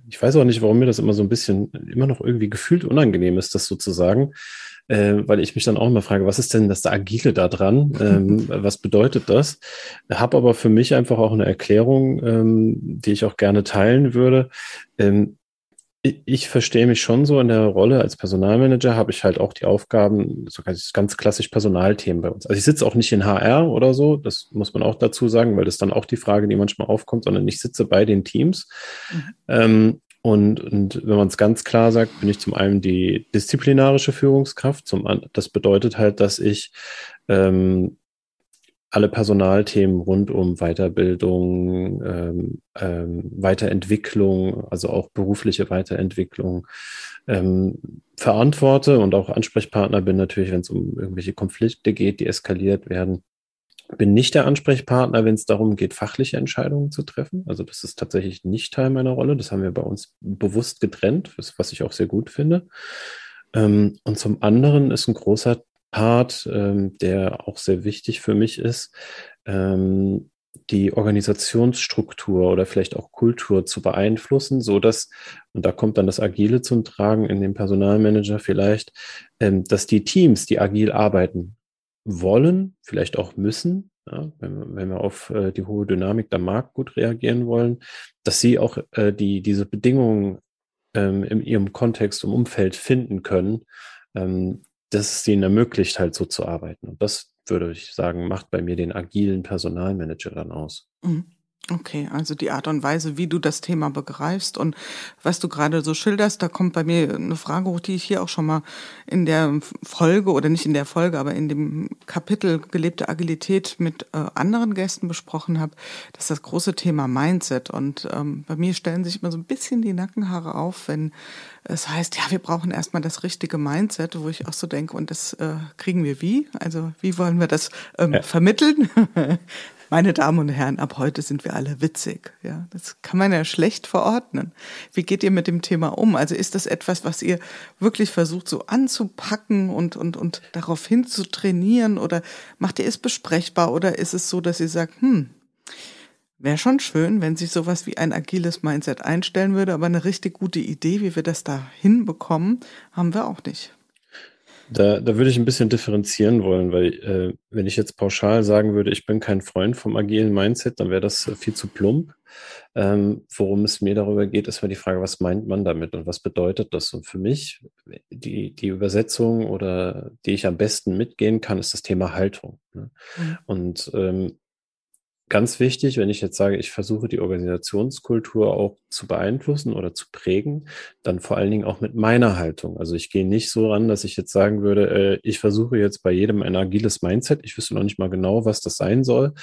ich weiß auch nicht, warum mir das immer so ein bisschen, immer noch irgendwie gefühlt unangenehm ist, das sozusagen, äh, weil ich mich dann auch immer frage, was ist denn das Agile da dran? [laughs] Ähm, was bedeutet das? Habe aber für mich einfach auch eine Erklärung, ähm, die ich auch gerne teilen würde. Ähm, ich verstehe mich schon so in der Rolle als Personalmanager, habe ich halt auch die Aufgaben, so ganz klassisch Personalthemen bei uns. Also ich sitze auch nicht in HR oder so, das muss man auch dazu sagen, weil das dann auch die Frage, die manchmal aufkommt, sondern ich sitze bei den Teams. Mhm. Ähm, und, und wenn man es ganz klar sagt, bin ich zum einen die disziplinarische Führungskraft, zum das bedeutet halt, dass ich ähm, alle Personalthemen rund um Weiterbildung, ähm, ähm, Weiterentwicklung, also auch berufliche Weiterentwicklung ähm, verantworte und auch Ansprechpartner bin natürlich, wenn es um irgendwelche Konflikte geht, die eskaliert werden. Bin nicht der Ansprechpartner, wenn es darum geht, fachliche Entscheidungen zu treffen. Also das ist tatsächlich nicht Teil meiner Rolle. Das haben wir bei uns bewusst getrennt, was ich auch sehr gut finde. Ähm, und zum anderen ist ein großer Part, ähm, der auch sehr wichtig für mich ist, ähm, die Organisationsstruktur oder vielleicht auch Kultur zu beeinflussen, so dass, und da kommt dann das Agile zum Tragen in dem Personalmanager vielleicht, ähm, dass die Teams, die agil arbeiten wollen, vielleicht auch müssen, ja, wenn, wenn, wir auf äh, die hohe Dynamik der Markt gut reagieren wollen, dass sie auch äh, die, diese Bedingungen ähm, in ihrem Kontext und Umfeld finden können, ähm, dass es ihnen ermöglicht, halt so zu arbeiten. Und das würde ich sagen, macht bei mir den agilen Personalmanager dann aus. Mhm. Okay, also die Art und Weise, wie du das Thema begreifst und was du gerade so schilderst, da kommt bei mir eine Frage hoch, die ich hier auch schon mal in der Folge oder nicht in der Folge, aber in dem Kapitel gelebte Agilität mit äh, anderen Gästen besprochen habe. Das ist das große Thema Mindset und ähm, bei mir stellen sich immer so ein bisschen die Nackenhaare auf, wenn es heißt, ja, wir brauchen erstmal das richtige Mindset, wo ich auch so denke, und das äh, kriegen wir wie? Also wie wollen wir das ähm, ja. vermitteln? [laughs] Meine Damen und Herren, ab heute sind wir alle witzig. Ja, das kann man ja schlecht verordnen. Wie geht ihr mit dem Thema um? Also ist das etwas, was ihr wirklich versucht so anzupacken und, und, und darauf hin zu trainieren oder macht ihr es besprechbar oder ist es so, dass ihr sagt, hm, Wäre schon schön, wenn sich sowas wie ein agiles Mindset einstellen würde, aber eine richtig gute Idee, wie wir das da hinbekommen, haben wir auch nicht. Da, da würde ich ein bisschen differenzieren wollen, weil äh, wenn ich jetzt pauschal sagen würde, ich bin kein Freund vom agilen Mindset, dann wäre das äh, viel zu plump. Ähm, worum es mir darüber geht, ist mal die Frage, was meint man damit und was bedeutet das? Und für mich, die, die Übersetzung oder die ich am besten mitgehen kann, ist das Thema Haltung. Ne? Mhm. Und ähm, ganz wichtig, wenn ich jetzt sage, ich versuche die Organisationskultur auch zu beeinflussen oder zu prägen, dann vor allen Dingen auch mit meiner Haltung. Also ich gehe nicht so ran, dass ich jetzt sagen würde, äh, ich versuche jetzt bei jedem ein agiles Mindset, ich wüsste noch nicht mal genau, was das sein soll,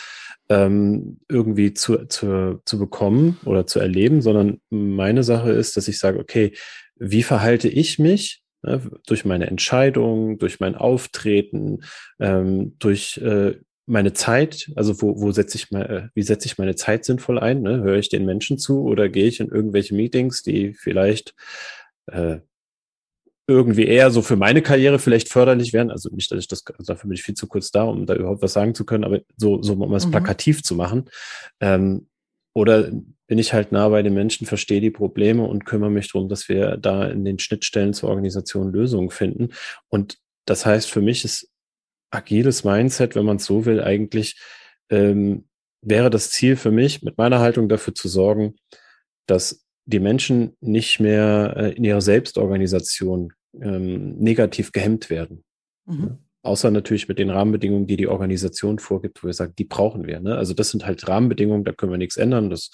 ähm, irgendwie zu, zu, zu bekommen oder zu erleben, sondern meine Sache ist, dass ich sage, okay, wie verhalte ich mich ne, durch meine Entscheidungen, durch mein Auftreten, ähm, durch äh, meine Zeit, also wo, wo setze ich mal, äh, wie setze ich meine Zeit sinnvoll ein? Ne? Höre ich den Menschen zu oder gehe ich in irgendwelche Meetings, die vielleicht äh, irgendwie eher so für meine Karriere vielleicht förderlich wären? Also nicht, dass ich das, also dafür bin ich viel zu kurz da, um da überhaupt was sagen zu können, aber so, so um es mhm. plakativ zu machen. Ähm, oder bin ich halt nah bei den Menschen, verstehe die Probleme und kümmere mich darum, dass wir da in den Schnittstellen zur Organisation Lösungen finden. Und das heißt, für mich ist agiles Mindset, wenn man es so will, eigentlich ähm, wäre das Ziel für mich, mit meiner Haltung dafür zu sorgen, dass die Menschen nicht mehr äh, in ihrer Selbstorganisation ähm, negativ gehemmt werden. Mhm. Ja? Außer natürlich mit den Rahmenbedingungen, die die Organisation vorgibt, wo wir sagen, die brauchen wir. Ne? Also das sind halt Rahmenbedingungen, da können wir nichts ändern. Das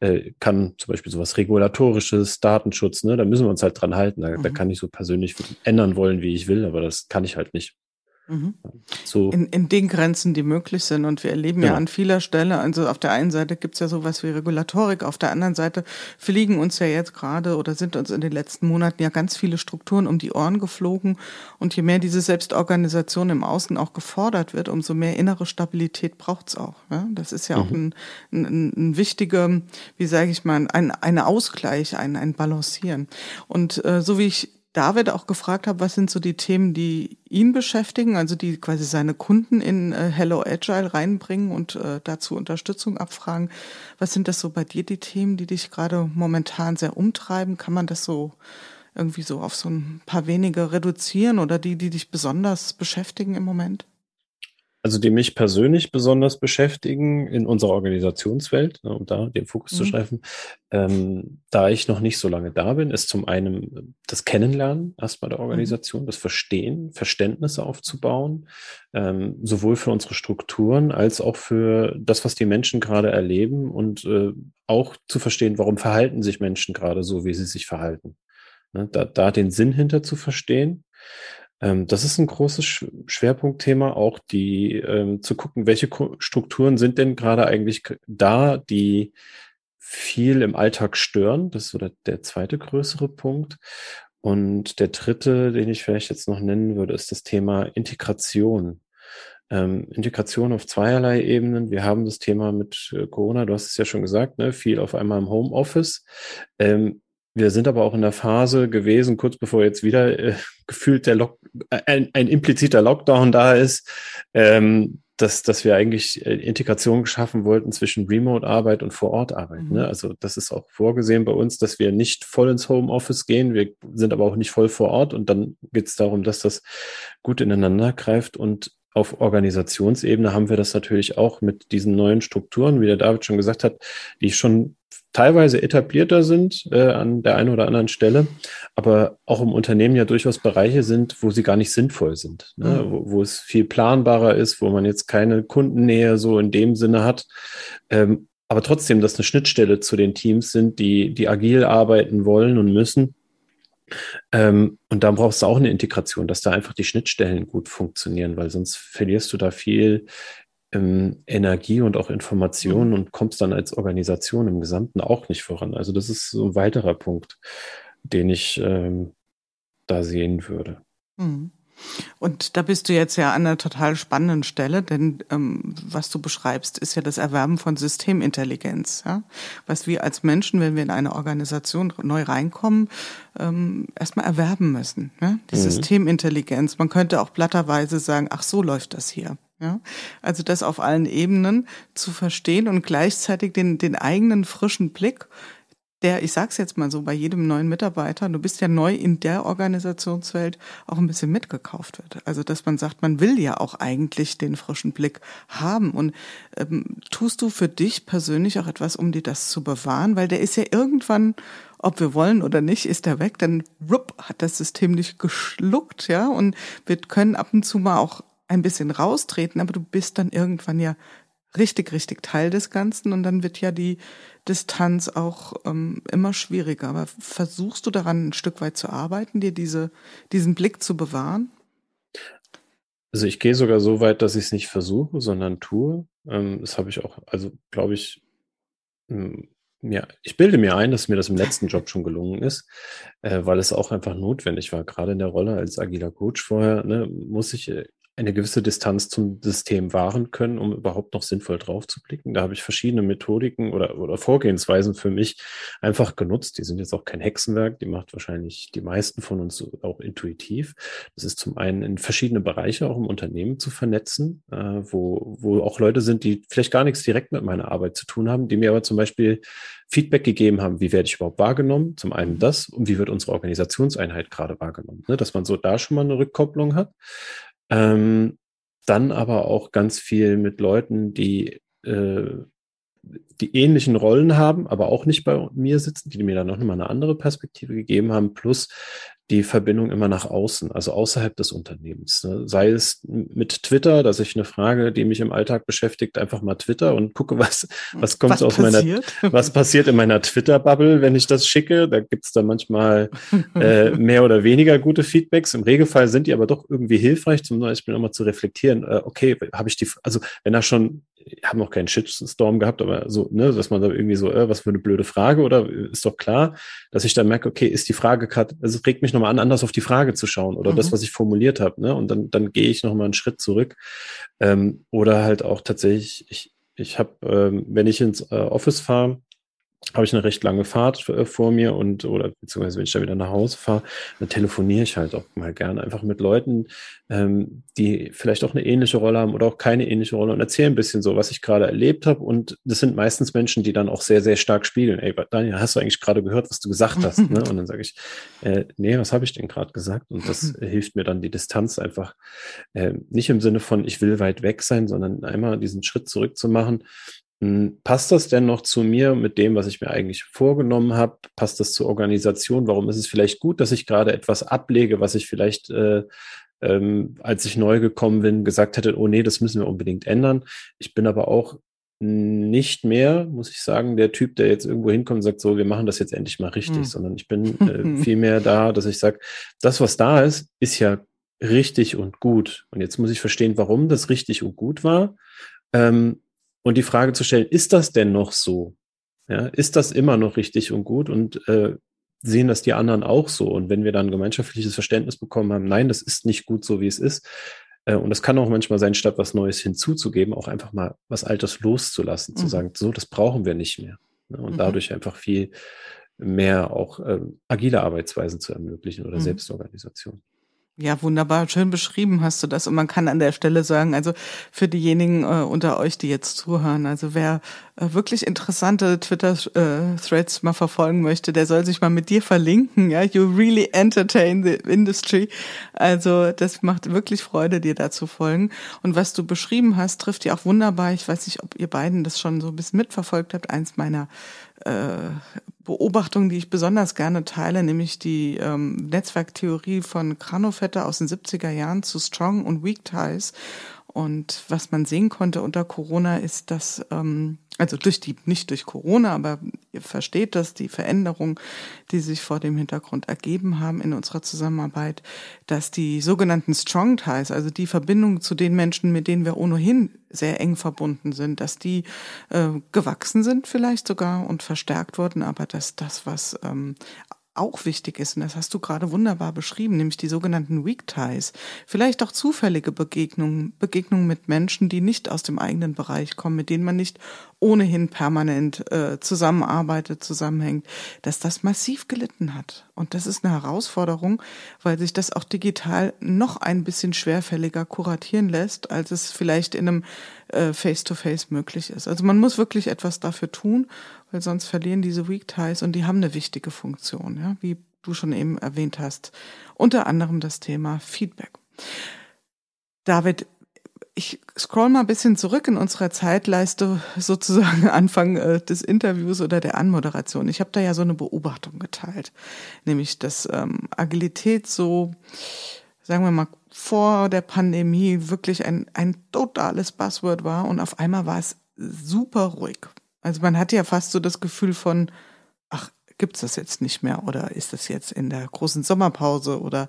äh, kann zum Beispiel sowas Regulatorisches, Datenschutz, ne? da müssen wir uns halt dran halten. Da, mhm. da kann ich so persönlich ändern wollen, wie ich will, aber das kann ich halt nicht. Mhm. So. In, in den Grenzen, die möglich sind. Und wir erleben ja, ja an vieler Stelle, also auf der einen Seite gibt es ja sowas wie Regulatorik, auf der anderen Seite fliegen uns ja jetzt gerade oder sind uns in den letzten Monaten ja ganz viele Strukturen um die Ohren geflogen. Und je mehr diese Selbstorganisation im Außen auch gefordert wird, umso mehr innere Stabilität braucht es auch. Ja? Das ist ja mhm. auch ein, ein, ein wichtiger, wie sage ich mal, ein, ein Ausgleich, ein, ein Balancieren. Und äh, so wie ich David auch gefragt habe, was sind so die Themen, die ihn beschäftigen, also die quasi seine Kunden in äh, Hello Agile reinbringen und äh, dazu Unterstützung abfragen. Was sind das so bei dir die Themen, die dich gerade momentan sehr umtreiben? Kann man das so irgendwie so auf so ein paar wenige reduzieren oder die, die dich besonders beschäftigen im Moment? Also die mich persönlich besonders beschäftigen in unserer Organisationswelt, ne, um da den Fokus mhm. zu schreiben, ähm, da ich noch nicht so lange da bin, ist zum einen das Kennenlernen erstmal der mhm. Organisation, mhm. das Verstehen, Verständnisse aufzubauen, ähm, sowohl für unsere Strukturen als auch für das, was die Menschen gerade erleben und äh, auch zu verstehen, warum verhalten sich Menschen gerade so, wie sie sich verhalten. Ne, da, da den Sinn hinter zu verstehen das ist ein großes Schwerpunktthema, auch die ähm, zu gucken, welche Strukturen sind denn gerade eigentlich da, die viel im Alltag stören. Das ist so der, der zweite größere Punkt. Und der dritte, den ich vielleicht jetzt noch nennen würde, ist das Thema Integration. Ähm, Integration auf zweierlei Ebenen. Wir haben das Thema mit äh, Corona, du hast es ja schon gesagt, ne, viel auf einmal im Homeoffice. Ähm, wir sind aber auch in der Phase gewesen, kurz bevor jetzt wieder äh, gefühlt der Lock, äh, ein, ein impliziter Lockdown da ist, ähm, dass, dass wir eigentlich äh, Integration geschaffen wollten zwischen Remote-Arbeit und Vor-Ort-Arbeit. Ne? Mhm. Ne? Also das ist auch vorgesehen bei uns, dass wir nicht voll ins Homeoffice gehen, wir sind aber auch nicht voll vor Ort und dann geht es darum, dass das gut ineinander greift und auf Organisationsebene haben wir das natürlich auch mit diesen neuen Strukturen, wie der David schon gesagt hat, die schon teilweise etablierter sind äh, an der einen oder anderen Stelle, aber auch im Unternehmen ja durchaus Bereiche sind, wo sie gar nicht sinnvoll sind, ne? Mhm. wo, wo, es viel planbarer ist, wo man jetzt keine Kundennähe so in dem Sinne hat, ähm, aber trotzdem, dass eine Schnittstelle zu den Teams sind, die, die agil arbeiten wollen und müssen. Ähm, und da brauchst du auch eine Integration, dass da einfach die Schnittstellen gut funktionieren, weil sonst verlierst du da viel ähm, Energie und auch Informationen mhm. und kommst dann als Organisation im Gesamten auch nicht voran. Also das ist so ein weiterer Punkt, den ich ähm, da sehen würde. Mhm. Und da bist du jetzt ja an einer total spannenden Stelle, denn ähm, was du beschreibst, ist ja das Erwerben von Systemintelligenz. Ja? Was wir als Menschen, wenn wir in eine Organisation neu reinkommen, ähm, erstmal erwerben müssen. Ja? Die mhm. Systemintelligenz. Man könnte auch platterweise sagen, ach so läuft das hier. Ja, also das auf allen Ebenen zu verstehen und gleichzeitig den, den eigenen frischen Blick, der, ich sag's jetzt mal so, bei jedem neuen Mitarbeiter, du bist ja neu in der Organisationswelt, auch ein bisschen mitgekauft wird. Also dass man sagt, man will ja auch eigentlich den frischen Blick haben. Und ähm, tust du für dich persönlich auch etwas, um dir das zu bewahren? Weil der ist ja irgendwann ob wir wollen oder nicht, ist er weg, dann rupp, hat das System nicht geschluckt, ja, und wir können ab und zu mal auch ein bisschen raustreten, aber du bist dann irgendwann ja richtig, richtig Teil des Ganzen und dann wird ja die Distanz auch ähm, immer schwieriger. Aber versuchst du daran ein Stück weit zu arbeiten, dir diese, diesen Blick zu bewahren? Also ich gehe sogar so weit, dass ich es nicht versuche, sondern tue. Ähm, das habe ich auch, also glaube ich, ja, ich bilde mir ein, dass mir das im letzten Job schon gelungen ist, äh, weil es auch einfach notwendig war. Gerade in der Rolle als agiler Coach vorher ne, muss ich äh, eine gewisse Distanz zum System wahren können, um überhaupt noch sinnvoll drauf zu blicken. Da habe ich verschiedene Methodiken oder, oder Vorgehensweisen für mich einfach genutzt. Die sind jetzt auch kein Hexenwerk, die macht wahrscheinlich die meisten von uns auch intuitiv. Das ist zum einen in verschiedene Bereiche auch im Unternehmen zu vernetzen, äh, wo, wo auch Leute sind, die vielleicht gar nichts direkt mit meiner Arbeit zu tun haben, die mir aber zum Beispiel Feedback gegeben haben, wie werde ich überhaupt wahrgenommen? Zum einen das und wie wird unsere Organisationseinheit gerade wahrgenommen? Ne? Dass man so da schon mal eine Rückkopplung hat. Ähm, dann aber auch ganz viel mit Leuten, die äh, die ähnlichen Rollen haben, aber auch nicht bei mir sitzen, die mir dann noch mal eine andere Perspektive gegeben haben, plus die Verbindung immer nach außen, also außerhalb des Unternehmens. Ne? Sei es mit Twitter, dass ich eine Frage, die mich im Alltag beschäftigt, einfach mal Twitter und gucke, was, was kommt was aus passiert? meiner, was passiert in meiner Twitter-Bubble, wenn ich das schicke. Da gibt es dann manchmal äh, [laughs] mehr oder weniger gute Feedbacks. Im Regelfall sind die aber doch irgendwie hilfreich, zum Beispiel nochmal zu reflektieren, äh, okay, habe ich die, also wenn da schon ich habe noch keinen Shitstorm gehabt, aber so, ne, dass man da irgendwie so, äh, was für eine blöde Frage oder ist doch klar, dass ich dann merke, okay, ist die Frage gerade, also es regt mich nochmal an, anders auf die Frage zu schauen oder mhm. das, was ich formuliert habe, ne, und dann, dann gehe ich nochmal einen Schritt zurück ähm, oder halt auch tatsächlich, ich, ich habe, ähm, wenn ich ins äh, Office fahre, habe ich eine recht lange Fahrt äh, vor mir und oder beziehungsweise wenn ich da wieder nach Hause fahre, dann telefoniere ich halt auch mal gerne einfach mit Leuten, ähm, die vielleicht auch eine ähnliche Rolle haben oder auch keine ähnliche Rolle und erzähle ein bisschen so, was ich gerade erlebt habe. Und das sind meistens Menschen, die dann auch sehr, sehr stark spiegeln. Ey, Daniel, hast du eigentlich gerade gehört, was du gesagt hast? [laughs] ne? Und dann sage ich, äh, nee, was habe ich denn gerade gesagt? Und das [laughs] hilft mir dann, die Distanz einfach äh, nicht im Sinne von, ich will weit weg sein, sondern einmal diesen Schritt zurück zu machen passt das denn noch zu mir mit dem, was ich mir eigentlich vorgenommen habe? Passt das zur Organisation? Warum ist es vielleicht gut, dass ich gerade etwas ablege, was ich vielleicht, äh, ähm, als ich neu gekommen bin, gesagt hätte, oh nee, das müssen wir unbedingt ändern. Ich bin aber auch nicht mehr, muss ich sagen, der Typ, der jetzt irgendwo hinkommt und sagt, so, wir machen das jetzt endlich mal richtig, mhm. sondern ich bin [laughs] äh, viel mehr da, dass ich sage, das, was da ist, ist ja richtig und gut. Und jetzt muss ich verstehen, warum das richtig und gut war. Ähm, und die Frage zu stellen, ist das denn noch so? Ja, ist das immer noch richtig und gut? Und äh, sehen das die anderen auch so? Und wenn wir dann gemeinschaftliches Verständnis bekommen haben, nein, das ist nicht gut so, wie es ist. Äh, und das kann auch manchmal sein, statt was Neues hinzuzugeben, auch einfach mal was Altes loszulassen, mhm. zu sagen, so, das brauchen wir nicht mehr. Ne? Und mhm. dadurch einfach viel mehr auch äh, agile Arbeitsweisen zu ermöglichen oder mhm. Selbstorganisation. Ja, wunderbar, schön beschrieben hast du das. Und man kann an der Stelle sagen, also für diejenigen äh, unter euch, die jetzt zuhören, also wer äh, wirklich interessante Twitter-Threads äh, mal verfolgen möchte, der soll sich mal mit dir verlinken. Ja, you really entertain the industry. Also das macht wirklich Freude, dir da zu folgen. Und was du beschrieben hast, trifft ja auch wunderbar. Ich weiß nicht, ob ihr beiden das schon so ein bisschen mitverfolgt habt. Eins meiner äh, Beobachtung, die ich besonders gerne teile, nämlich die ähm, Netzwerktheorie von Kranofetter aus den 70er Jahren zu Strong und Weak Ties. Und was man sehen konnte unter Corona ist, dass, ähm, also durch die, nicht durch Corona, aber ihr versteht das, die Veränderungen, die sich vor dem Hintergrund ergeben haben in unserer Zusammenarbeit, dass die sogenannten Strong Ties, also die Verbindung zu den Menschen, mit denen wir ohnehin sehr eng verbunden sind, dass die äh, gewachsen sind vielleicht sogar und verstärkt wurden, aber dass das, was ähm, auch wichtig ist, und das hast du gerade wunderbar beschrieben, nämlich die sogenannten Weak Ties. Vielleicht auch zufällige Begegnungen, Begegnungen mit Menschen, die nicht aus dem eigenen Bereich kommen, mit denen man nicht ohnehin permanent äh, zusammenarbeitet, zusammenhängt, dass das massiv gelitten hat. Und das ist eine Herausforderung, weil sich das auch digital noch ein bisschen schwerfälliger kuratieren lässt, als es vielleicht in einem äh, Face-to-Face -face möglich ist. Also man muss wirklich etwas dafür tun weil sonst verlieren diese Weak Ties und die haben eine wichtige Funktion, ja, wie du schon eben erwähnt hast. Unter anderem das Thema Feedback. David, ich scroll mal ein bisschen zurück in unserer Zeitleiste, [laughs] sozusagen Anfang äh, des Interviews oder der Anmoderation. Ich habe da ja so eine Beobachtung geteilt, nämlich dass ähm, Agilität so, sagen wir mal, vor der Pandemie wirklich ein, ein totales Buzzword war und auf einmal war es super ruhig. Also man hat ja fast so das Gefühl von, ach, gibt's das jetzt nicht mehr oder ist das jetzt in der großen Sommerpause oder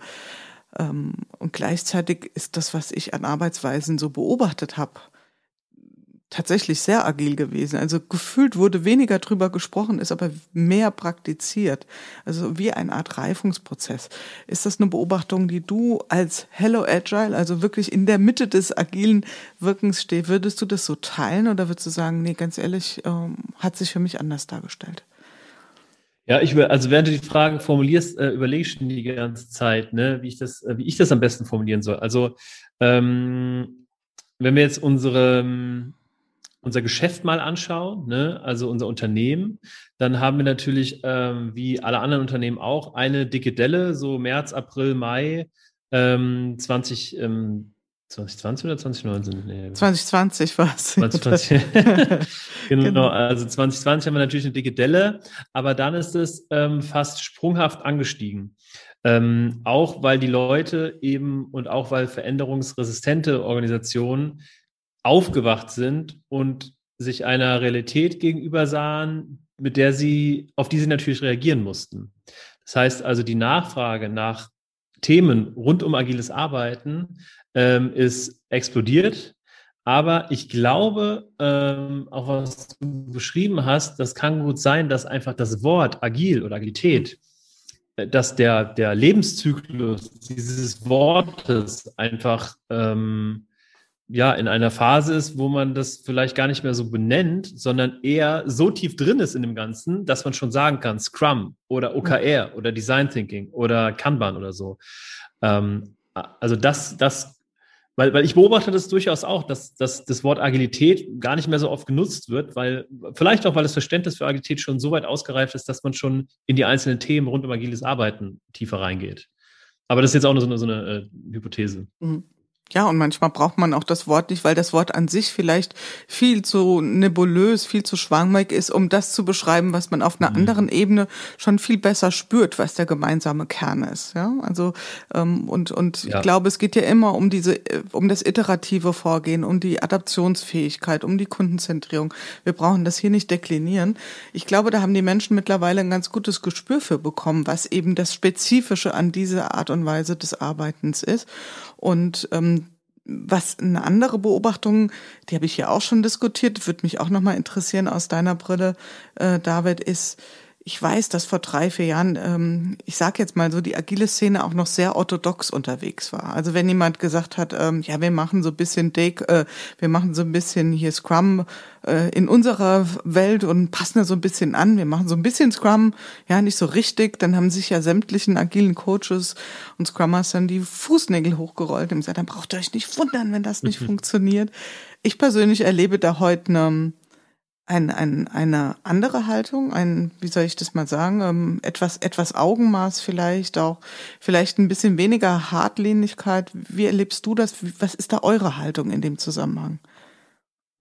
ähm, und gleichzeitig ist das, was ich an Arbeitsweisen so beobachtet habe, tatsächlich sehr agil gewesen. Also gefühlt wurde weniger drüber gesprochen, ist aber mehr praktiziert. Also wie eine Art Reifungsprozess. Ist das eine Beobachtung, die du als Hello Agile, also wirklich in der Mitte des agilen Wirkens stehst, würdest du das so teilen oder würdest du sagen, nee, ganz ehrlich, ähm, hat sich für mich anders dargestellt? Ja, ich also während du die Fragen formulierst, äh, überlege ich die ganze Zeit, ne, wie ich das, äh, wie ich das am besten formulieren soll. Also ähm, wenn wir jetzt unsere unser Geschäft mal anschauen, ne, also unser Unternehmen, dann haben wir natürlich, ähm, wie alle anderen Unternehmen auch, eine dicke Delle, so März, April, Mai ähm, 20, ähm, 2020 oder 2019? Nee. 2020 war es. 2020. genau, genau, also 2020 haben wir natürlich eine dicke Delle, aber dann ist es ähm, fast sprunghaft angestiegen. Ähm, auch weil die Leute eben und auch weil veränderungsresistente Organisationen aufgewacht sind und sich einer Realität gegenüber sahen, mit der sie, auf die sie natürlich reagieren mussten. Das heißt also, die Nachfrage nach Themen rund um agiles Arbeiten ähm, ist explodiert. Aber ich glaube, ähm, auch was du beschrieben hast, das kann gut sein, dass einfach das Wort agil oder Agilität, äh, dass der, der Lebenszyklus dieses Wortes einfach ähm, ja in einer Phase ist, wo man das vielleicht gar nicht mehr so benennt, sondern eher so tief drin ist in dem Ganzen, dass man schon sagen kann, Scrum oder OKR oder Design Thinking oder Kanban oder so. Ähm, also das, das, weil, weil ich beobachte das durchaus auch, dass, dass das Wort Agilität gar nicht mehr so oft genutzt wird, weil vielleicht auch, weil das Verständnis für Agilität schon so weit ausgereift ist, dass man schon in die einzelnen Themen rund um agiles Arbeiten tiefer reingeht. Aber das ist jetzt auch nur so eine, so eine äh, Hypothese. Mhm. Ja, und manchmal braucht man auch das Wort nicht, weil das Wort an sich vielleicht viel zu nebulös, viel zu schwammig ist, um das zu beschreiben, was man auf einer mhm. anderen Ebene schon viel besser spürt, was der gemeinsame Kern ist. Ja, also ähm, und und ja. ich glaube, es geht ja immer um diese, um das iterative Vorgehen, um die Adaptionsfähigkeit, um die Kundenzentrierung. Wir brauchen das hier nicht deklinieren. Ich glaube, da haben die Menschen mittlerweile ein ganz gutes Gespür für bekommen, was eben das Spezifische an dieser Art und Weise des Arbeitens ist. Und ähm, was eine andere Beobachtung, die habe ich ja auch schon diskutiert, würde mich auch nochmal interessieren aus deiner Brille, äh, David, ist, ich weiß, dass vor drei, vier Jahren, ähm, ich sage jetzt mal so, die agile Szene auch noch sehr orthodox unterwegs war. Also wenn jemand gesagt hat, ähm, ja, wir machen so ein bisschen Dake, äh, wir machen so ein bisschen hier Scrum äh, in unserer Welt und passen da so ein bisschen an, wir machen so ein bisschen Scrum, ja, nicht so richtig, dann haben sich ja sämtlichen agilen Coaches und Scrum Mastern die Fußnägel hochgerollt und gesagt, dann braucht ihr euch nicht wundern, wenn das nicht mhm. funktioniert. Ich persönlich erlebe da heute eine ein, ein, eine andere Haltung, ein, wie soll ich das mal sagen, ähm, etwas, etwas Augenmaß vielleicht auch, vielleicht ein bisschen weniger Hartlehnigkeit. Wie erlebst du das? Was ist da eure Haltung in dem Zusammenhang?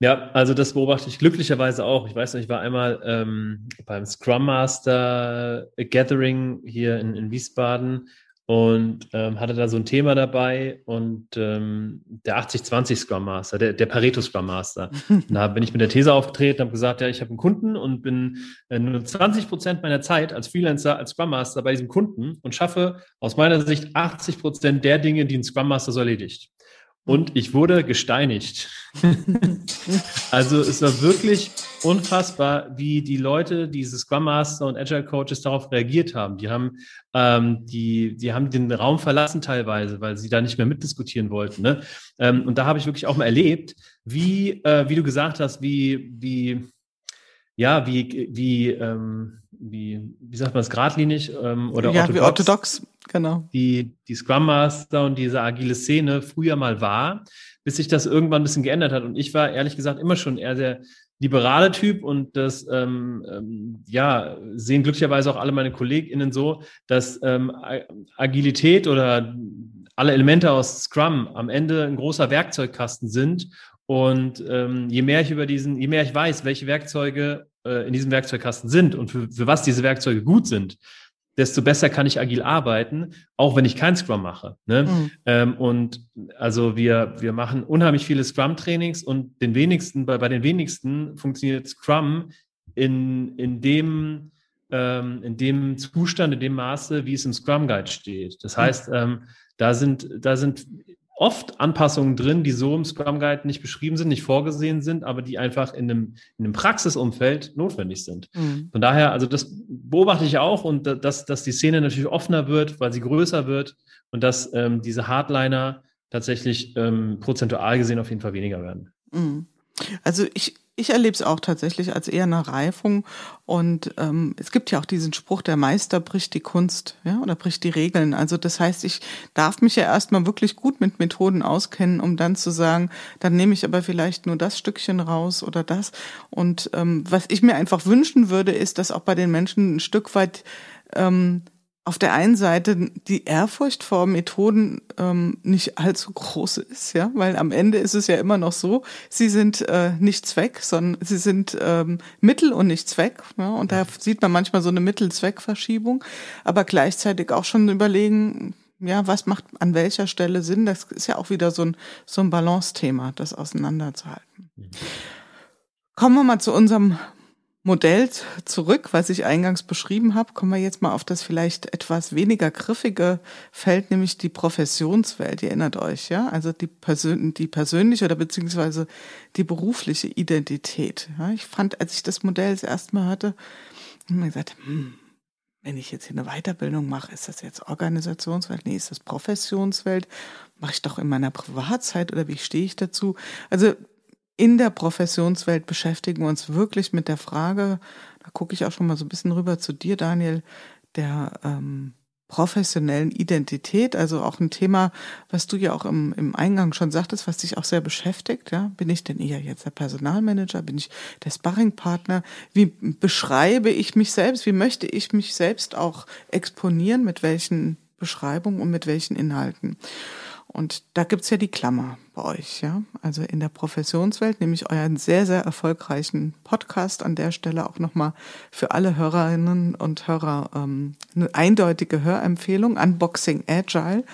Ja, also das beobachte ich glücklicherweise auch. Ich weiß noch, ich war einmal ähm, beim Scrum Master Gathering hier in, in Wiesbaden und ähm, hatte da so ein Thema dabei und ähm, der 80-20 Scrum Master, der, der Pareto Scrum Master. [laughs] Da bin ich mit der These aufgetreten, habe gesagt, ja, ich habe einen Kunden und bin äh, nur 20 Prozent meiner Zeit als Freelancer, als Scrum Master bei diesem Kunden und schaffe aus meiner Sicht 80 Prozent der Dinge, die ein Scrum Master so erledigt und ich wurde gesteinigt. [laughs] also es war wirklich unfassbar, wie die Leute, diese Scrum Master und Agile Coaches darauf reagiert haben. Die haben, ähm, die, die haben den Raum verlassen teilweise, weil sie da nicht mehr mitdiskutieren wollten. Ne? Ähm, und da habe ich wirklich auch mal erlebt, wie, äh, wie du gesagt hast, wie, wie, ja, wie, wie, ähm, wie, wie sagt man es, geradlinig ähm, oder ja, orthodox, wie orthodox, genau. Die, die Scrum Master und diese agile Szene früher mal war, bis sich das irgendwann ein bisschen geändert hat. Und ich war ehrlich gesagt immer schon eher der liberale Typ und das ähm, ähm, ja sehen glücklicherweise auch alle meine KollegInnen so, dass ähm, Agilität oder alle Elemente aus Scrum am Ende ein großer Werkzeugkasten sind und ähm, je mehr ich über diesen, je mehr ich weiß, welche Werkzeuge äh, in diesem Werkzeugkasten sind und für, für was diese Werkzeuge gut sind, desto besser kann ich agil arbeiten, auch wenn ich kein Scrum mache. Ne? Mhm. Ähm, und also wir, wir machen unheimlich viele Scrum-Trainings und den wenigsten, bei, bei den wenigsten funktioniert Scrum in, in dem ähm, in dem Zustand, in dem Maße, wie es im Scrum Guide steht. Das mhm. heißt, ähm, da sind, da sind oft Anpassungen drin, die so im Scrum Guide nicht beschrieben sind, nicht vorgesehen sind, aber die einfach in einem, in einem Praxisumfeld notwendig sind. Mhm. Von daher, also das beobachte ich auch und dass, dass die Szene natürlich offener wird, weil sie größer wird und dass ähm, diese Hardliner tatsächlich ähm, prozentual gesehen auf jeden Fall weniger werden. Mhm. Also ich, ich erlebe es auch tatsächlich als eher eine Reifung. Und ähm, es gibt ja auch diesen Spruch, der Meister bricht die Kunst, ja, oder bricht die Regeln. Also das heißt, ich darf mich ja erstmal wirklich gut mit Methoden auskennen, um dann zu sagen, dann nehme ich aber vielleicht nur das Stückchen raus oder das. Und ähm, was ich mir einfach wünschen würde, ist, dass auch bei den Menschen ein Stück weit ähm, auf der einen Seite die Ehrfurcht vor Methoden ähm, nicht allzu groß ist, ja, weil am Ende ist es ja immer noch so, sie sind äh, nicht Zweck, sondern sie sind ähm, Mittel und nicht Zweck. Ja, und da sieht man manchmal so eine Mittel-Zweck-Verschiebung, aber gleichzeitig auch schon überlegen, ja, was macht an welcher Stelle Sinn? Das ist ja auch wieder so ein, so ein Balance-Thema, das auseinanderzuhalten. Mhm. Kommen wir mal zu unserem Modell zurück, was ich eingangs beschrieben habe, kommen wir jetzt mal auf das vielleicht etwas weniger griffige Feld, nämlich die Professionswelt. Ihr erinnert euch, ja? Also die, Persön die persönliche oder beziehungsweise die berufliche Identität. Ja? Ich fand, als ich das Modell das erste Mal hatte, habe ich gesagt, hm, wenn ich jetzt hier eine Weiterbildung mache, ist das jetzt Organisationswelt? Nee, ist das Professionswelt? Mache ich doch in meiner Privatzeit oder wie stehe ich dazu? Also in der Professionswelt beschäftigen wir uns wirklich mit der Frage, da gucke ich auch schon mal so ein bisschen rüber zu dir, Daniel, der ähm, professionellen Identität, also auch ein Thema, was du ja auch im, im Eingang schon sagtest, was dich auch sehr beschäftigt. Ja? Bin ich denn eher jetzt der Personalmanager? Bin ich der Sparringpartner? Wie beschreibe ich mich selbst? Wie möchte ich mich selbst auch exponieren? Mit welchen Beschreibungen und mit welchen Inhalten? Und da gibt's ja die Klammer bei euch, ja. Also in der Professionswelt nehme ich euren sehr, sehr erfolgreichen Podcast an der Stelle auch nochmal für alle Hörerinnen und Hörer ähm, eine eindeutige Hörempfehlung, Unboxing Agile.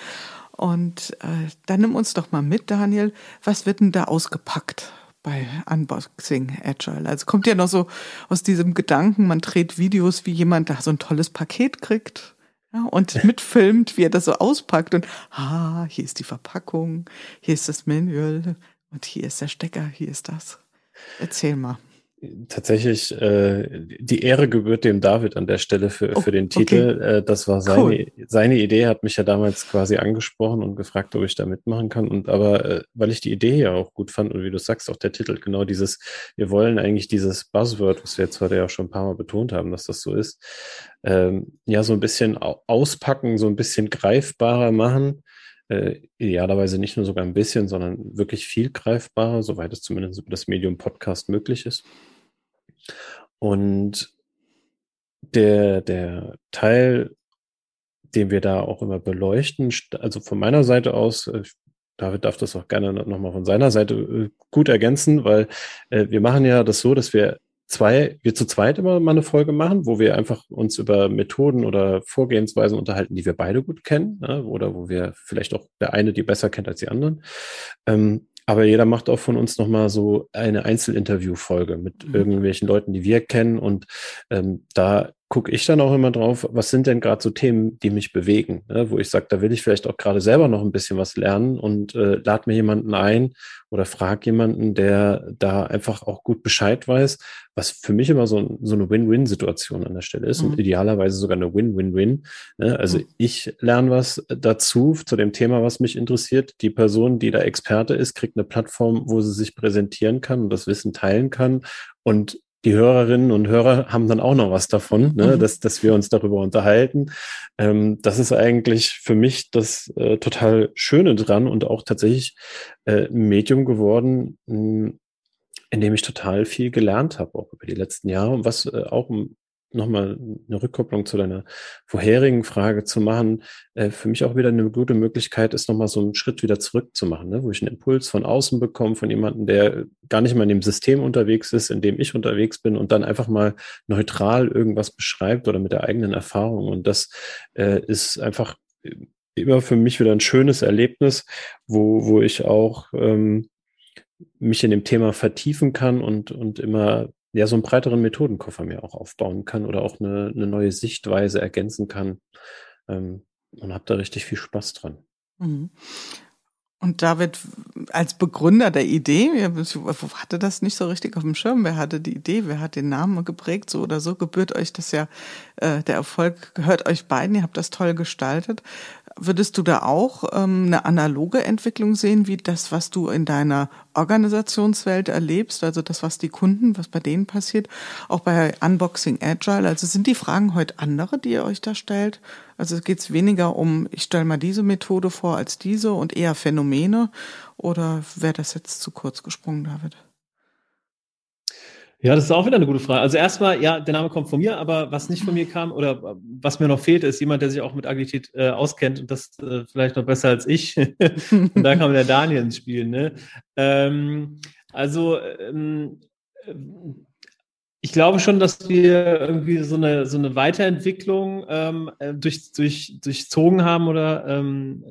Und äh, dann nimm uns doch mal mit, Daniel, was wird denn da ausgepackt? bei Unboxing Agile. Also kommt ja noch so aus diesem Gedanken, man dreht Videos, wie jemand da so ein tolles Paket kriegt ja, und mitfilmt, wie er das so auspackt und, ah, hier ist die Verpackung, hier ist das Manual und hier ist der Stecker, hier ist das. Erzähl mal. Tatsächlich, äh, die Ehre gebührt dem David an der Stelle für, oh, für den Titel. Okay. Äh, das war seine, cool. seine Idee, hat mich ja damals quasi angesprochen und gefragt, ob ich da mitmachen kann. Und aber, äh, weil ich die Idee ja auch gut fand und wie du sagst, auch der Titel, genau dieses, wir wollen eigentlich dieses Buzzword, was wir jetzt heute ja schon ein paar Mal betont haben, dass das so ist, ähm, ja, so ein bisschen auspacken, so ein bisschen greifbarer machen äh, idealerweise nicht nur sogar ein bisschen, sondern wirklich viel greifbarer, soweit es zumindest über das Medium Podcast möglich ist. Und der, der Teil, den wir da auch immer beleuchten, also von meiner Seite aus, äh, David darf das auch gerne nochmal von seiner Seite äh, gut ergänzen, weil äh, wir machen ja das so, dass wir zwei, wir zu zweit immer mal eine Folge machen, wo wir einfach uns über Methoden oder Vorgehensweisen unterhalten, die wir beide gut kennen, ne? oder wo wir vielleicht auch der eine die besser kennt als die anderen. Ähm, aber jeder macht auch von uns nochmal so eine Einzelinterview-Folge mit mhm. irgendwelchen Leuten, die wir kennen. Und ähm, da gucke ich dann auch immer drauf, was sind denn gerade so Themen, die mich bewegen, ne? wo ich sage, da will ich vielleicht auch gerade selber noch ein bisschen was lernen und äh, lade mir jemanden ein oder frage jemanden, der da einfach auch gut Bescheid weiß, was für mich immer so, so eine Win-Win-Situation an der Stelle ist mhm. und idealerweise sogar eine Win-Win-Win. Ne? Also mhm. ich lerne was dazu zu dem Thema, was mich interessiert. Die Person, die da Experte ist, kriegt eine Plattform, wo sie sich präsentieren kann und das Wissen teilen kann. Und die Hörerinnen und Hörer haben dann auch noch was davon, ne, mhm. dass, dass wir uns darüber unterhalten. Ähm, das ist eigentlich für mich das äh, total Schöne dran und auch tatsächlich äh, ein Medium geworden, in dem ich total viel gelernt habe, auch über die letzten Jahre und was äh, auch nochmal eine Rückkopplung zu deiner vorherigen Frage zu machen, äh, für mich auch wieder eine gute Möglichkeit ist, nochmal so einen Schritt wieder zurückzumachen, ne? wo ich einen Impuls von außen bekomme, von jemandem, der gar nicht mal in dem System unterwegs ist, in dem ich unterwegs bin und dann einfach mal neutral irgendwas beschreibt oder mit der eigenen Erfahrung. Und das äh, ist einfach immer für mich wieder ein schönes Erlebnis, wo, wo ich auch ähm, mich in dem Thema vertiefen kann und, und immer ja so einen breiteren Methodenkoffer mir auch aufbauen kann oder auch eine, eine neue Sichtweise ergänzen kann. Ähm, und habe da richtig viel Spaß dran. Mhm. Und David, als Begründer der Idee, hatte das nicht so richtig auf dem Schirm. Wer hatte die Idee? Wer hat den Namen geprägt? So oder so gebührt euch das ja, äh, der Erfolg gehört euch beiden. Ihr habt das toll gestaltet. Würdest du da auch ähm, eine analoge Entwicklung sehen, wie das, was du in deiner Organisationswelt erlebst, also das, was die Kunden, was bei denen passiert, auch bei Unboxing Agile? Also sind die Fragen heute andere, die ihr euch da stellt? Also geht es weniger um, ich stelle mal diese Methode vor als diese und eher Phänomene? Oder wäre das jetzt zu kurz gesprungen, David? Ja, das ist auch wieder eine gute Frage. Also erstmal, ja, der Name kommt von mir, aber was nicht von mir kam oder was mir noch fehlt, ist jemand, der sich auch mit Agilität äh, auskennt und das äh, vielleicht noch besser als ich. [laughs] und da kam der Daniel ins Spiel. Ne? Ähm, also ähm, ich glaube schon, dass wir irgendwie so eine, so eine Weiterentwicklung ähm, äh, durch, durch, durchzogen haben oder ähm,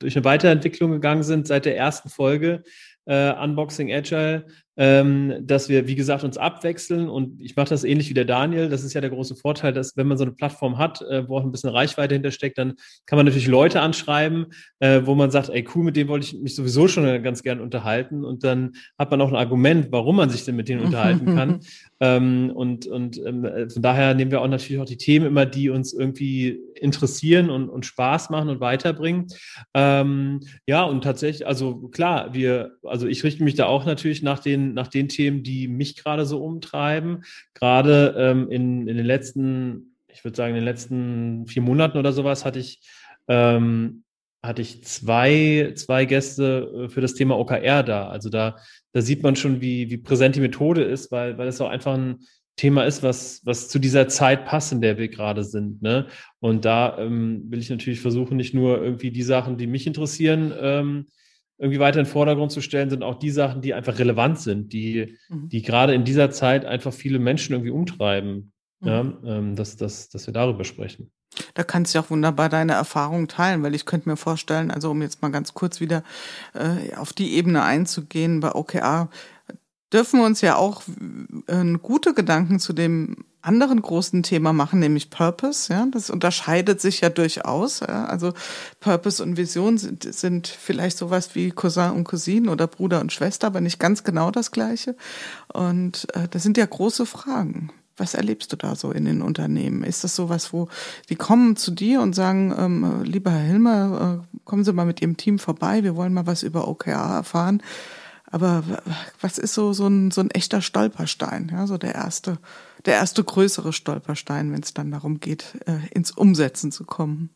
durch eine Weiterentwicklung gegangen sind seit der ersten Folge äh, Unboxing Agile, ähm, dass wir, wie gesagt, uns abwechseln und ich mache das ähnlich wie der Daniel. Das ist ja der große Vorteil, dass wenn man so eine Plattform hat, äh, wo auch ein bisschen Reichweite hintersteckt, dann kann man natürlich Leute anschreiben, äh, wo man sagt, ey cool, mit denen wollte ich mich sowieso schon ganz gern unterhalten und dann hat man auch ein Argument, warum man sich denn mit denen [laughs] unterhalten kann. ähm, und und ähm, von daher nehmen wir auch natürlich auch die Themen immer, die uns irgendwie interessieren und, und Spaß machen und weiterbringen. Ähm, ja, und tatsächlich, also klar, wir, also ich richte mich da auch natürlich nach den nach den Themen, die mich gerade so umtreiben. Gerade ähm, in, in den letzten, ich würde sagen, in den letzten vier Monaten oder sowas hatte ich, ähm, hatte ich zwei, zwei Gäste äh, für das Thema OKR da. Also da, da sieht man schon, wie, wie präsent die Methode ist, weil, weil es auch einfach ein Thema ist, was, was zu dieser Zeit passt, in der wir gerade sind. Ne? Und da ähm, will ich natürlich versuchen, nicht nur irgendwie die Sachen, die mich interessieren, ähm, irgendwie weiter in den Vordergrund zu stellen, sind auch die Sachen, die einfach relevant sind, die, mhm. die gerade in dieser Zeit einfach viele Menschen irgendwie umtreiben. Mhm. Ja, ähm, dass, dass, dass wir darüber sprechen. Da kannst du auch wunderbar deine Erfahrungen teilen, weil ich könnte mir vorstellen, also um jetzt mal ganz kurz wieder äh, auf die Ebene einzugehen, bei OKR dürfen wir uns ja auch äh, gute Gedanken zu dem anderen großen Thema machen, nämlich Purpose. Ja, das unterscheidet sich ja durchaus. Ja? Also Purpose und Vision sind, sind vielleicht sowas wie Cousin und Cousine oder Bruder und Schwester, aber nicht ganz genau das Gleiche. Und äh, das sind ja große Fragen. Was erlebst du da so in den Unternehmen? Ist das sowas, wo die kommen zu dir und sagen, ähm, lieber Herr Hilmer, äh, kommen Sie mal mit Ihrem Team vorbei, wir wollen mal was über OKR erfahren. Aber was ist so, so ein, so ein echter Stolperstein? Ja, so der erste, der erste größere Stolperstein, wenn es dann darum geht, äh, ins Umsetzen zu kommen.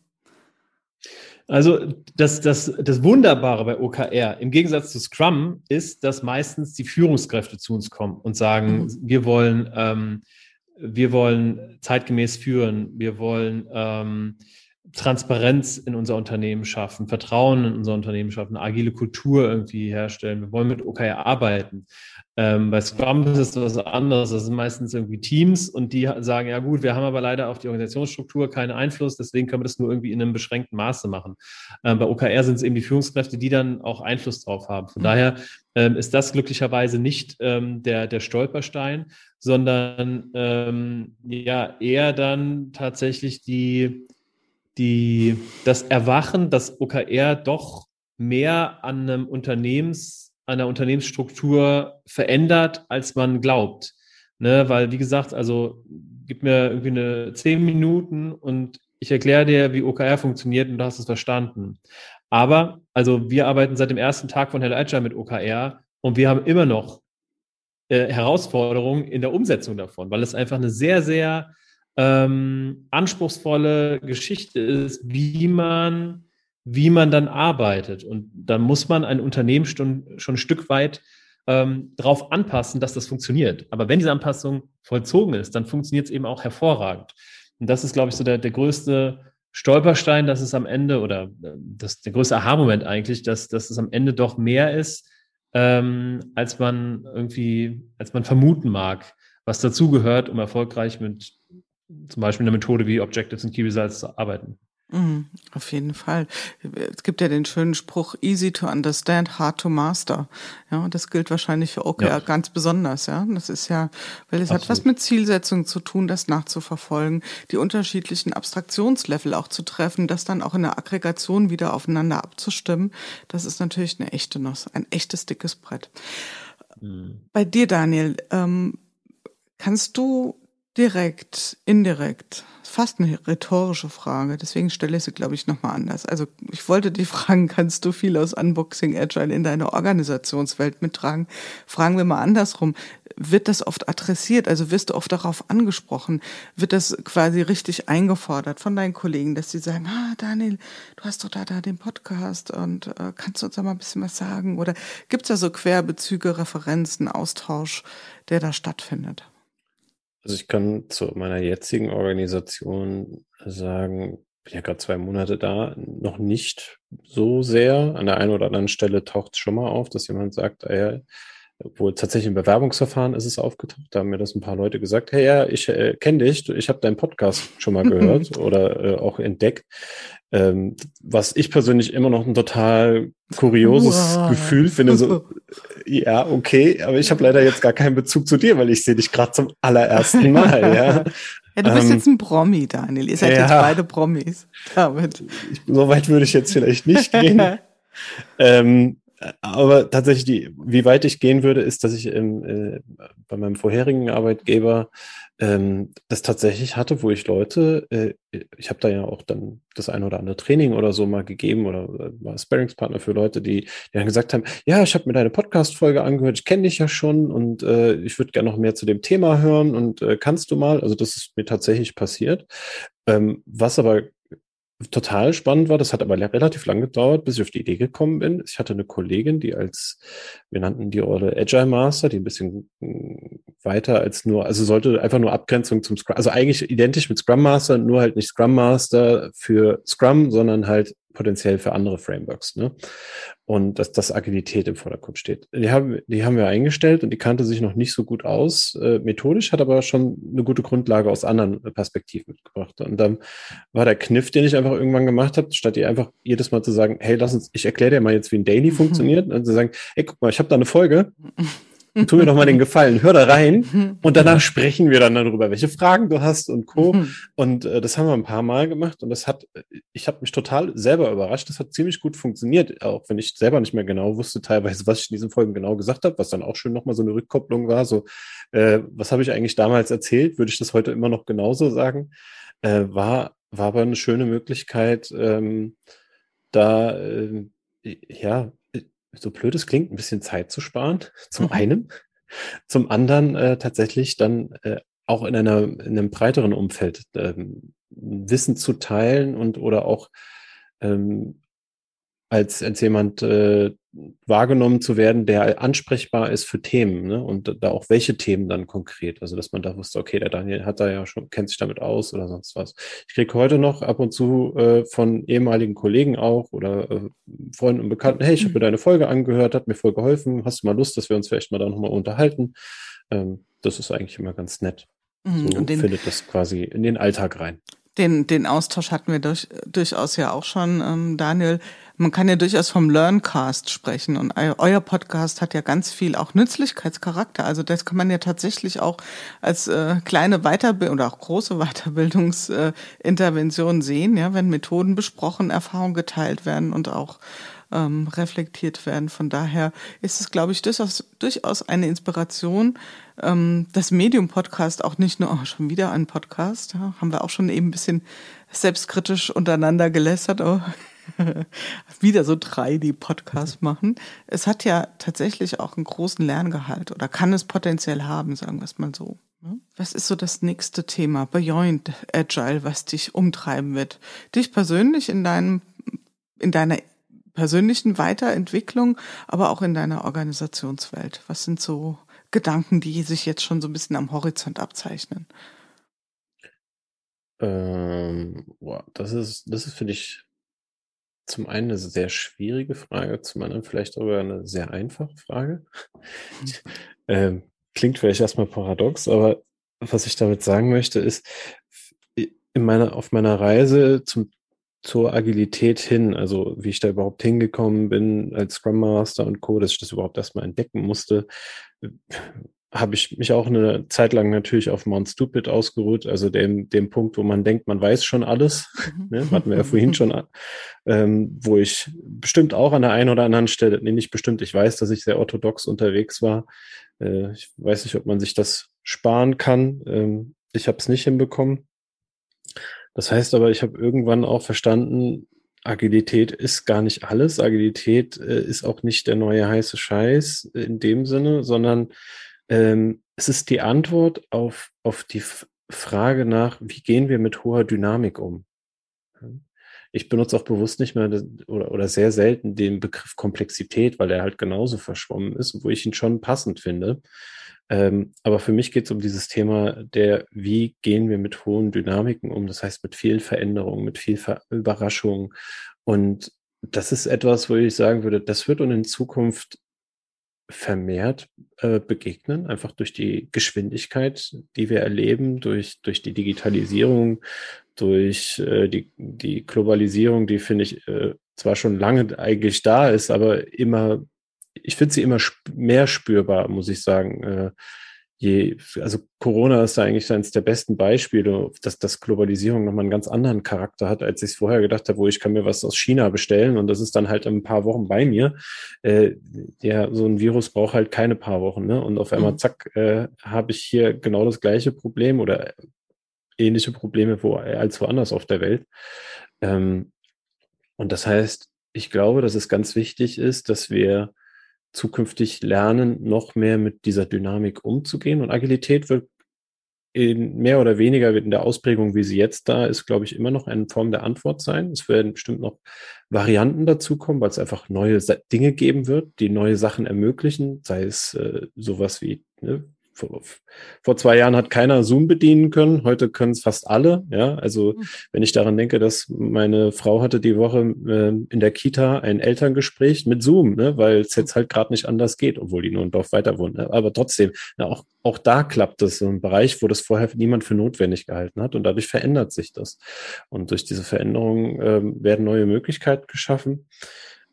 Also das, das, das Wunderbare bei OKR im Gegensatz zu Scrum ist, dass meistens die Führungskräfte zu uns kommen und sagen, mhm. wir wollen, ähm, wir wollen zeitgemäß führen, wir wollen ähm, Transparenz in unser Unternehmen schaffen, Vertrauen in unser Unternehmen schaffen, agile Kultur irgendwie herstellen. Wir wollen mit OKR arbeiten. Ähm, bei Scrum ist es was anderes. Das sind meistens irgendwie Teams und die sagen, ja gut, wir haben aber leider auf die Organisationsstruktur keinen Einfluss, deswegen können wir das nur irgendwie in einem beschränkten Maße machen. Ähm, bei OKR sind es eben die Führungskräfte, die dann auch Einfluss drauf haben. Von mhm. daher ähm, ist das glücklicherweise nicht ähm, der, der Stolperstein, sondern ähm, ja eher dann tatsächlich die, die, das Erwachen, dass OKR doch mehr an einem Unternehmens an der Unternehmensstruktur verändert, als man glaubt. Ne? Weil, wie gesagt, also gib mir irgendwie eine zehn Minuten und ich erkläre dir, wie OKR funktioniert und du hast es verstanden. Aber, also wir arbeiten seit dem ersten Tag von Hello Agile mit OKR und wir haben immer noch äh, Herausforderungen in der Umsetzung davon, weil es einfach eine sehr, sehr ähm, anspruchsvolle Geschichte ist, wie man wie man dann arbeitet. Und dann muss man ein Unternehmen schon, schon ein Stück weit ähm, darauf anpassen, dass das funktioniert. Aber wenn diese Anpassung vollzogen ist, dann funktioniert es eben auch hervorragend. Und das ist, glaube ich, so der, der größte Stolperstein, dass es am Ende oder äh, das, der größte Aha-Moment eigentlich, dass, dass es am Ende doch mehr ist, ähm, als man irgendwie, als man vermuten mag, was dazugehört, um erfolgreich mit zum Beispiel einer Methode wie Objectives und Key Results zu arbeiten. Mhm, auf jeden Fall. Es gibt ja den schönen Spruch, easy to understand, hard to master. Ja, das gilt wahrscheinlich für OKR ja. ganz besonders, ja. Das ist ja, weil es Absolut. hat was mit Zielsetzung zu tun, das nachzuverfolgen, die unterschiedlichen Abstraktionslevel auch zu treffen, das dann auch in der Aggregation wieder aufeinander abzustimmen. Das ist natürlich eine echte Nuss, ein echtes dickes Brett. Mhm. Bei dir, Daniel, ähm, kannst du direkt, indirekt fast eine rhetorische Frage, deswegen stelle ich sie, glaube ich, nochmal anders. Also ich wollte dich [laughs] fragen, kannst du viel aus Unboxing Agile in deine Organisationswelt mittragen? Fragen wir mal andersrum. Wird das oft adressiert? Also wirst du oft darauf angesprochen? Wird das quasi richtig eingefordert von deinen Kollegen, dass sie sagen, ah, Daniel, du hast doch da, da den Podcast und äh, kannst du uns da mal ein bisschen was sagen? Oder gibt es da so Querbezüge, Referenzen, Austausch, der da stattfindet? Also ich kann zu meiner jetzigen Organisation sagen, bin ja gerade zwei Monate da, noch nicht so sehr. An der einen oder anderen Stelle taucht es schon mal auf, dass jemand sagt, ah ja, wohl tatsächlich im Bewerbungsverfahren ist es aufgetaucht. Da haben mir das ein paar Leute gesagt, hey ja, ich äh, kenne dich, ich habe deinen Podcast schon mal gehört [laughs] oder äh, auch entdeckt. Ähm, was ich persönlich immer noch ein total kurioses wow. Gefühl finde. So, [laughs] ja, okay, aber ich habe leider jetzt gar keinen Bezug zu dir, weil ich sehe dich gerade zum allerersten Mal. ja. [laughs] Ja, du bist ähm, jetzt ein Promi, Daniel. Ihr seid ja, jetzt beide Promis. Damit. Ich, so weit würde ich jetzt vielleicht nicht gehen. ähm, aber tatsächlich, die, wie weit ich gehen würde, ist, dass ich ähm, äh, bei meinem vorherigen Arbeitgeber ähm, das tatsächlich hatte, wo ich Leute, äh, ich habe da ja auch dann das ein oder andere Training oder so mal gegeben oder äh, war Sparringspartner für Leute, die, die dann gesagt haben, ja, ich habe mir deine Podcast-Folge angehört, ich kenne dich ja schon und äh, ich würde gerne noch mehr zu dem Thema hören und äh, kannst du mal, also das ist mir tatsächlich passiert. Ähm, was aber total spannend war. Das hat aber relativ lang gedauert, bis ich auf die Idee gekommen bin. Ich hatte eine Kollegin, die als, wir nannten die Rolle Agile Master, die ein bisschen hm, weiter als nur, also sollte einfach nur Abgrenzung zum Scrum, also eigentlich identisch mit Scrum Master, nur halt nicht Scrum Master für Scrum, sondern halt potenziell für andere Frameworks. Ne? Und dass das Agilität im Vordergrund steht. Die haben, die haben wir eingestellt und die kannte sich noch nicht so gut aus. Äh, methodisch hat aber schon eine gute Grundlage aus anderen Perspektiven mitgebracht. Und dann war der Kniff, den ich einfach irgendwann gemacht habe, statt ihr einfach jedes Mal zu sagen, hey, lass uns, ich erkläre dir mal jetzt, wie ein Daily mhm. [laughs] funktioniert, und zu sagen, hey, guck mal, ich habe da eine Folge. Tu mir doch mal den Gefallen, hör da rein [laughs] und danach sprechen wir dann darüber, welche Fragen du hast und Co. Mhm. Und äh, das haben wir ein paar Mal gemacht und das hat, ich habe mich total selber überrascht. Das hat ziemlich gut funktioniert, auch wenn ich selber nicht mehr genau wusste teilweise, was ich in diesen Folgen genau gesagt habe, was dann auch schön nochmal so eine Rückkopplung war. So, äh, was habe ich eigentlich damals erzählt? Würde ich das heute immer noch genauso sagen? Äh, war, war aber eine schöne Möglichkeit, ähm, da äh, ja so blöd es klingt, ein bisschen Zeit zu sparen, [laughs] zum mhm. einen. Zum anderen äh, tatsächlich dann äh, auch in, einer, in einem breiteren Umfeld ähm, Wissen zu teilen und oder auch ähm, als, als jemand, äh, wahrgenommen zu werden, der ansprechbar ist für Themen ne? und da auch welche Themen dann konkret. Also dass man da wusste, okay, der Daniel hat da ja schon, kennt sich damit aus oder sonst was. Ich kriege heute noch ab und zu äh, von ehemaligen Kollegen auch oder äh, Freunden und Bekannten, hey, ich habe mir deine Folge angehört, hat mir voll geholfen, hast du mal Lust, dass wir uns vielleicht mal da nochmal unterhalten? Ähm, das ist eigentlich immer ganz nett. Mhm, so den, findet das quasi in den Alltag rein. Den, den Austausch hatten wir durch, durchaus ja auch schon, ähm, Daniel. Man kann ja durchaus vom Learncast sprechen und euer Podcast hat ja ganz viel auch Nützlichkeitscharakter. Also das kann man ja tatsächlich auch als äh, kleine Weiterbildung oder auch große [laughs] Weiterbildungsintervention äh, sehen, ja, wenn Methoden besprochen, Erfahrungen geteilt werden und auch ähm, reflektiert werden. Von daher ist es, glaube ich, durchaus, durchaus eine Inspiration. Ähm, das Medium-Podcast auch nicht nur, oh, schon wieder ein Podcast, ja, haben wir auch schon eben ein bisschen selbstkritisch untereinander gelästert. Oh. [laughs] wieder so drei, die Podcast machen. Es hat ja tatsächlich auch einen großen Lerngehalt oder kann es potenziell haben, sagen wir es mal so. Ne? Was ist so das nächste Thema Beyond Agile, was dich umtreiben wird? Dich persönlich in deinem, in deiner persönlichen Weiterentwicklung, aber auch in deiner Organisationswelt? Was sind so Gedanken, die sich jetzt schon so ein bisschen am Horizont abzeichnen? Ähm, boah, das ist, das ist für dich zum einen eine sehr schwierige Frage, zum anderen vielleicht sogar eine sehr einfache Frage. Mhm. [laughs] ähm, klingt vielleicht erstmal paradox, aber was ich damit sagen möchte, ist, in meiner, auf meiner Reise zum zur Agilität hin, also wie ich da überhaupt hingekommen bin als Scrum Master und Co., dass ich das überhaupt erstmal entdecken musste, habe ich mich auch eine Zeit lang natürlich auf Mount Stupid ausgeruht, also dem, dem Punkt, wo man denkt, man weiß schon alles, mhm. ne, hatten wir ja vorhin schon, [laughs] ähm, wo ich bestimmt auch an der einen oder anderen Stelle, nee, nicht bestimmt, ich weiß, dass ich sehr orthodox unterwegs war. Äh, ich weiß nicht, ob man sich das sparen kann. Ähm, ich habe es nicht hinbekommen. Das heißt aber, ich habe irgendwann auch verstanden, Agilität ist gar nicht alles. Agilität äh, ist auch nicht der neue heiße Scheiß in dem Sinne, sondern ähm, es ist die Antwort auf, auf die Frage nach, wie gehen wir mit hoher Dynamik um? Ich benutze auch bewusst nicht mehr oder, oder sehr selten den Begriff Komplexität, weil er halt genauso verschwommen ist, wo ich ihn schon passend finde. Ähm, aber für mich geht es um dieses Thema der, wie gehen wir mit hohen Dynamiken um, das heißt mit vielen Veränderungen, mit viel Ver Überraschungen. Und das ist etwas, wo ich sagen würde, das wird uns in Zukunft vermehrt äh, begegnen, einfach durch die Geschwindigkeit, die wir erleben, durch, durch die Digitalisierung, durch äh, die, die Globalisierung, die finde ich äh, zwar schon lange eigentlich da ist, aber immer ich finde sie immer sp mehr spürbar, muss ich sagen. Äh, je, also Corona ist da eigentlich eines der besten Beispiele, dass, dass Globalisierung nochmal einen ganz anderen Charakter hat, als ich es vorher gedacht habe, wo ich kann mir was aus China bestellen und das ist dann halt in ein paar Wochen bei mir. Äh, ja, so ein Virus braucht halt keine paar Wochen, ne? Und auf einmal, mhm. zack, äh, habe ich hier genau das gleiche Problem oder ähnliche Probleme wo, als woanders auf der Welt. Ähm, und das heißt, ich glaube, dass es ganz wichtig ist, dass wir zukünftig lernen, noch mehr mit dieser Dynamik umzugehen. Und Agilität wird in mehr oder weniger in der Ausprägung, wie sie jetzt da ist, glaube ich, immer noch eine Form der Antwort sein. Es werden bestimmt noch Varianten dazukommen, weil es einfach neue Dinge geben wird, die neue Sachen ermöglichen, sei es äh, sowas wie ne, vor, vor zwei Jahren hat keiner Zoom bedienen können, heute können es fast alle. Ja, also mhm. wenn ich daran denke, dass meine Frau hatte die Woche äh, in der Kita ein Elterngespräch mit Zoom, ne, weil es jetzt halt gerade nicht anders geht, obwohl die nur ein Dorf weiter wohnen. Ne? Aber trotzdem, ja, auch, auch da klappt es so ein Bereich, wo das vorher niemand für notwendig gehalten hat und dadurch verändert sich das. Und durch diese Veränderung äh, werden neue Möglichkeiten geschaffen.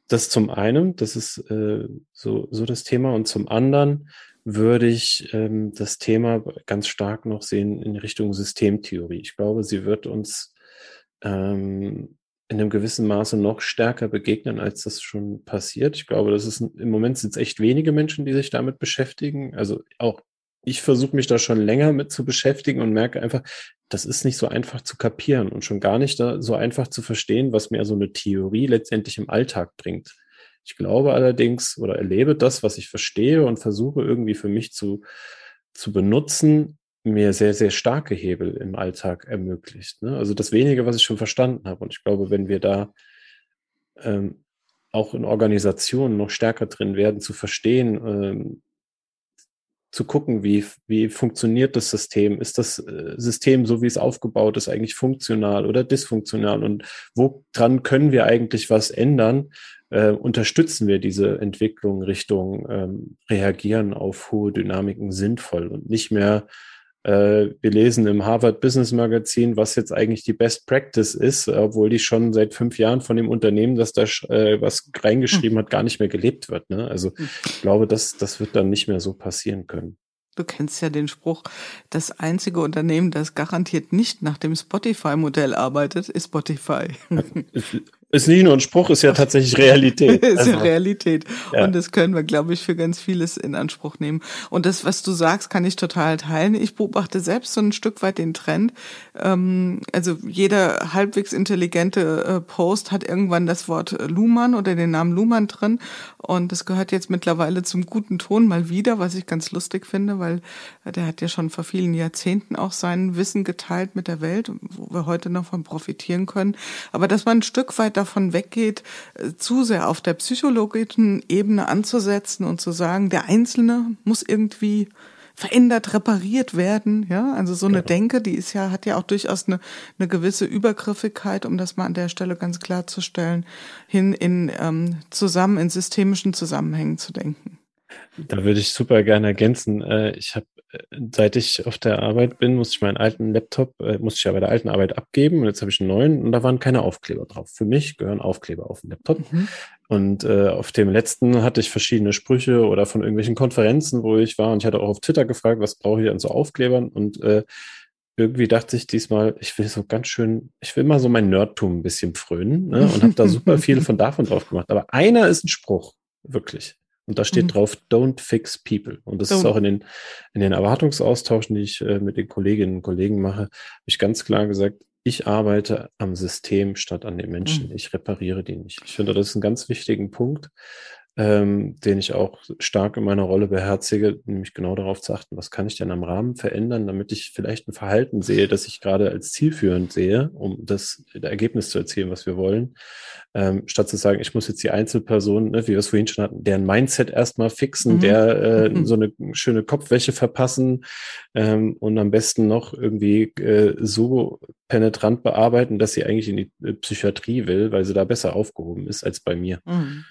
Das zum einen, das ist äh, so, so das Thema. Und zum anderen würde ich ähm, das Thema ganz stark noch sehen in Richtung Systemtheorie. Ich glaube, sie wird uns ähm, in einem gewissen Maße noch stärker begegnen, als das schon passiert. Ich glaube, das ist im Moment sind es echt wenige Menschen, die sich damit beschäftigen. Also auch ich versuche mich da schon länger mit zu beschäftigen und merke einfach, das ist nicht so einfach zu kapieren und schon gar nicht so einfach zu verstehen, was mir so eine Theorie letztendlich im Alltag bringt. Ich glaube allerdings oder erlebe das, was ich verstehe und versuche irgendwie für mich zu, zu benutzen, mir sehr, sehr starke Hebel im Alltag ermöglicht. Ne? Also das wenige, was ich schon verstanden habe. Und ich glaube, wenn wir da ähm, auch in Organisationen noch stärker drin werden, zu verstehen, ähm, zu gucken, wie, wie funktioniert das System? Ist das äh, System, so wie es aufgebaut ist, eigentlich funktional oder dysfunktional? Und woran können wir eigentlich was ändern? Äh, unterstützen wir diese Entwicklung Richtung ähm, Reagieren auf hohe Dynamiken sinnvoll und nicht mehr äh, wir lesen im Harvard Business Magazin, was jetzt eigentlich die Best Practice ist, obwohl die schon seit fünf Jahren von dem Unternehmen, das da äh, was reingeschrieben hat, gar nicht mehr gelebt wird. Ne? Also hm. ich glaube, das, das wird dann nicht mehr so passieren können. Du kennst ja den Spruch, das einzige Unternehmen, das garantiert nicht nach dem Spotify-Modell arbeitet, ist Spotify. [laughs] Ist nicht nur ein Spruch, ist ja tatsächlich Realität. [laughs] ist also, ja Realität. Ja. Und das können wir, glaube ich, für ganz vieles in Anspruch nehmen. Und das, was du sagst, kann ich total teilen. Ich beobachte selbst so ein Stück weit den Trend. Ähm, also jeder halbwegs intelligente äh, Post hat irgendwann das Wort Luhmann oder den Namen Luhmann drin. Und das gehört jetzt mittlerweile zum guten Ton mal wieder, was ich ganz lustig finde, weil der hat ja schon vor vielen Jahrzehnten auch sein Wissen geteilt mit der Welt, wo wir heute noch von profitieren können. Aber dass man ein Stück weit davon weggeht, äh, zu sehr auf der psychologischen Ebene anzusetzen und zu sagen, der Einzelne muss irgendwie verändert, repariert werden, ja, also so eine. Denke, die ist ja, hat ja auch durchaus eine, eine gewisse Übergriffigkeit, um das mal an der Stelle ganz klarzustellen, hin in ähm, zusammen in systemischen Zusammenhängen zu denken. Da würde ich super gerne ergänzen. Äh, ich habe seit ich auf der Arbeit bin, musste ich meinen alten Laptop, äh, musste ich ja bei der alten Arbeit abgeben und jetzt habe ich einen neuen und da waren keine Aufkleber drauf. Für mich gehören Aufkleber auf den Laptop. Mhm. Und äh, auf dem letzten hatte ich verschiedene Sprüche oder von irgendwelchen Konferenzen, wo ich war und ich hatte auch auf Twitter gefragt, was brauche ich an so Aufklebern und äh, irgendwie dachte ich diesmal, ich will so ganz schön, ich will mal so mein Nerdtum ein bisschen frönen ne? und habe da super [laughs] viele von davon drauf gemacht. Aber einer ist ein Spruch, wirklich. Und da steht mhm. drauf, don't fix people. Und das don't. ist auch in den, in den Erwartungsaustauschen, die ich äh, mit den Kolleginnen und Kollegen mache, habe ich ganz klar gesagt, ich arbeite am System statt an den Menschen. Mhm. Ich repariere die nicht. Ich finde, das ist ein ganz wichtigen Punkt ähm, den ich auch stark in meiner Rolle beherzige, nämlich genau darauf zu achten, was kann ich denn am Rahmen verändern, damit ich vielleicht ein Verhalten sehe, das ich gerade als zielführend sehe, um das Ergebnis zu erzielen, was wir wollen, ähm, statt zu sagen, ich muss jetzt die Einzelperson, ne, wie wir es vorhin schon hatten, deren Mindset erstmal fixen, mhm. der äh, mhm. so eine schöne Kopfwäsche verpassen ähm, und am besten noch irgendwie äh, so penetrant bearbeiten, dass sie eigentlich in die äh, Psychiatrie will, weil sie da besser aufgehoben ist als bei mir. Mhm.